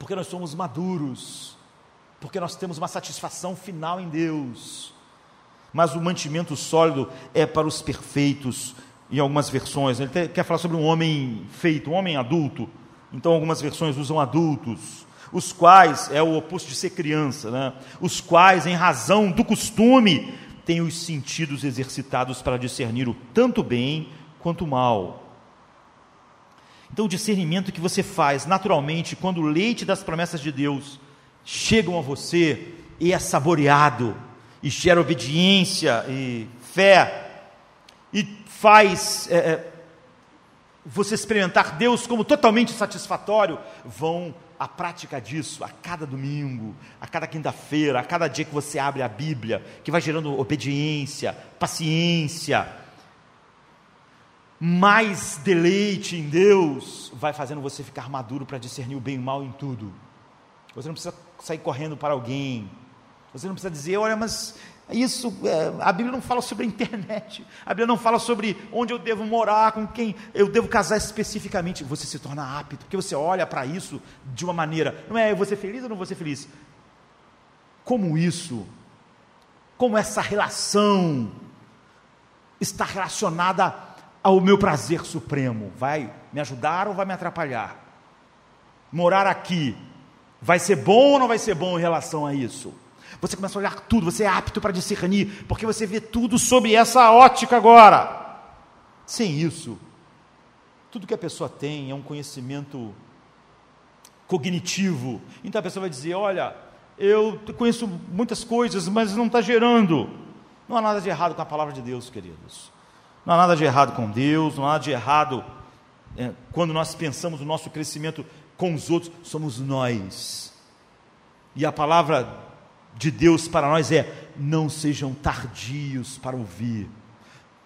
porque nós somos maduros, porque nós temos uma satisfação final em Deus. Mas o mantimento sólido é para os perfeitos, em algumas versões. Ele quer falar sobre um homem feito, um homem adulto. Então, algumas versões usam adultos, os quais é o oposto de ser criança, né? Os quais, em razão do costume, têm os sentidos exercitados para discernir o tanto bem quanto mal. Então, o discernimento que você faz naturalmente quando o leite das promessas de Deus chegam a você e é saboreado, e gera obediência e fé, e faz é, é, você experimentar Deus como totalmente satisfatório, vão a prática disso a cada domingo, a cada quinta-feira, a cada dia que você abre a Bíblia, que vai gerando obediência, paciência, mais deleite em Deus vai fazendo você ficar maduro para discernir o bem e o mal em tudo. Você não precisa sair correndo para alguém. Você não precisa dizer, olha, mas isso, é, a Bíblia não fala sobre a internet. A Bíblia não fala sobre onde eu devo morar, com quem eu devo casar especificamente. Você se torna apto, porque você olha para isso de uma maneira, não é eu vou ser feliz ou não vou ser feliz? Como isso, como essa relação está relacionada ao meu prazer supremo. Vai me ajudar ou vai me atrapalhar? Morar aqui vai ser bom ou não vai ser bom em relação a isso? Você começa a olhar tudo, você é apto para discernir, porque você vê tudo sobre essa ótica agora. Sem isso, tudo que a pessoa tem é um conhecimento cognitivo. Então a pessoa vai dizer: Olha, eu conheço muitas coisas, mas não está gerando. Não há nada de errado com a palavra de Deus, queridos. Não há nada de errado com Deus, não há nada de errado é, quando nós pensamos o nosso crescimento com os outros, somos nós. E a palavra de Deus para nós é: não sejam tardios para ouvir.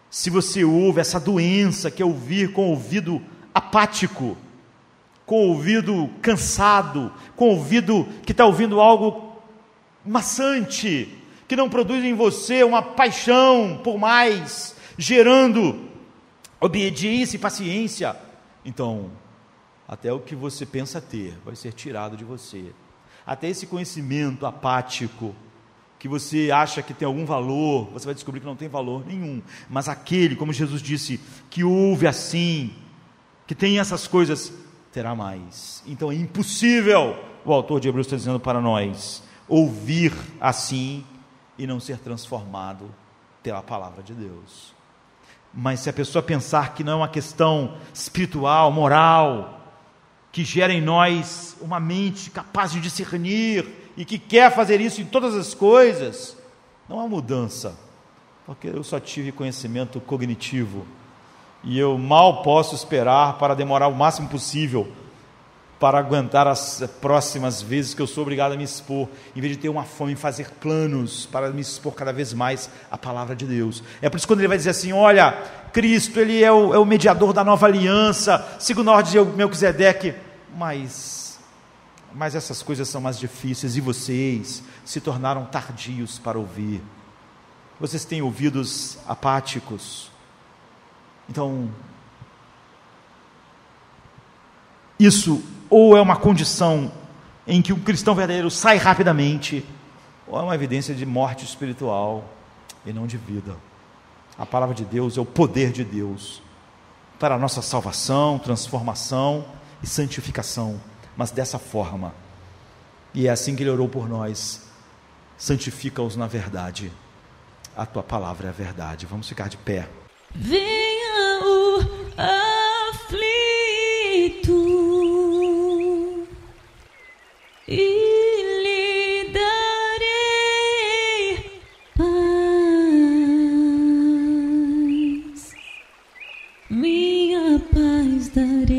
Se você ouve essa doença que é ouvir com o ouvido apático, com o ouvido cansado, com o ouvido que está ouvindo algo maçante, que não produz em você uma paixão por mais, gerando obediência e paciência, então, até o que você pensa ter vai ser tirado de você. Até esse conhecimento apático, que você acha que tem algum valor, você vai descobrir que não tem valor nenhum. Mas aquele, como Jesus disse, que ouve assim, que tem essas coisas, terá mais. Então é impossível, o autor de Hebreus está dizendo para nós, ouvir assim e não ser transformado pela palavra de Deus. Mas se a pessoa pensar que não é uma questão espiritual, moral, que gera em nós uma mente capaz de discernir e que quer fazer isso em todas as coisas, não há mudança, porque eu só tive conhecimento cognitivo e eu mal posso esperar para demorar o máximo possível para aguentar as próximas vezes que eu sou obrigado a me expor, em vez de ter uma fome em fazer planos para me expor cada vez mais à palavra de Deus. É por isso que quando ele vai dizer assim: olha, Cristo, ele é o, é o mediador da nova aliança, segundo a ordem de Melquisedeque, mas mas essas coisas são mais difíceis e vocês se tornaram tardios para ouvir. Vocês têm ouvidos apáticos. Então, isso ou é uma condição em que um cristão verdadeiro sai rapidamente, ou é uma evidência de morte espiritual e não de vida. A palavra de Deus é o poder de Deus para a nossa salvação, transformação santificação, mas dessa forma. E é assim que ele orou por nós. Santifica-os na verdade. A tua palavra é a verdade. Vamos ficar de pé. Venha o aflito e lhe darei paz. Minha paz darei.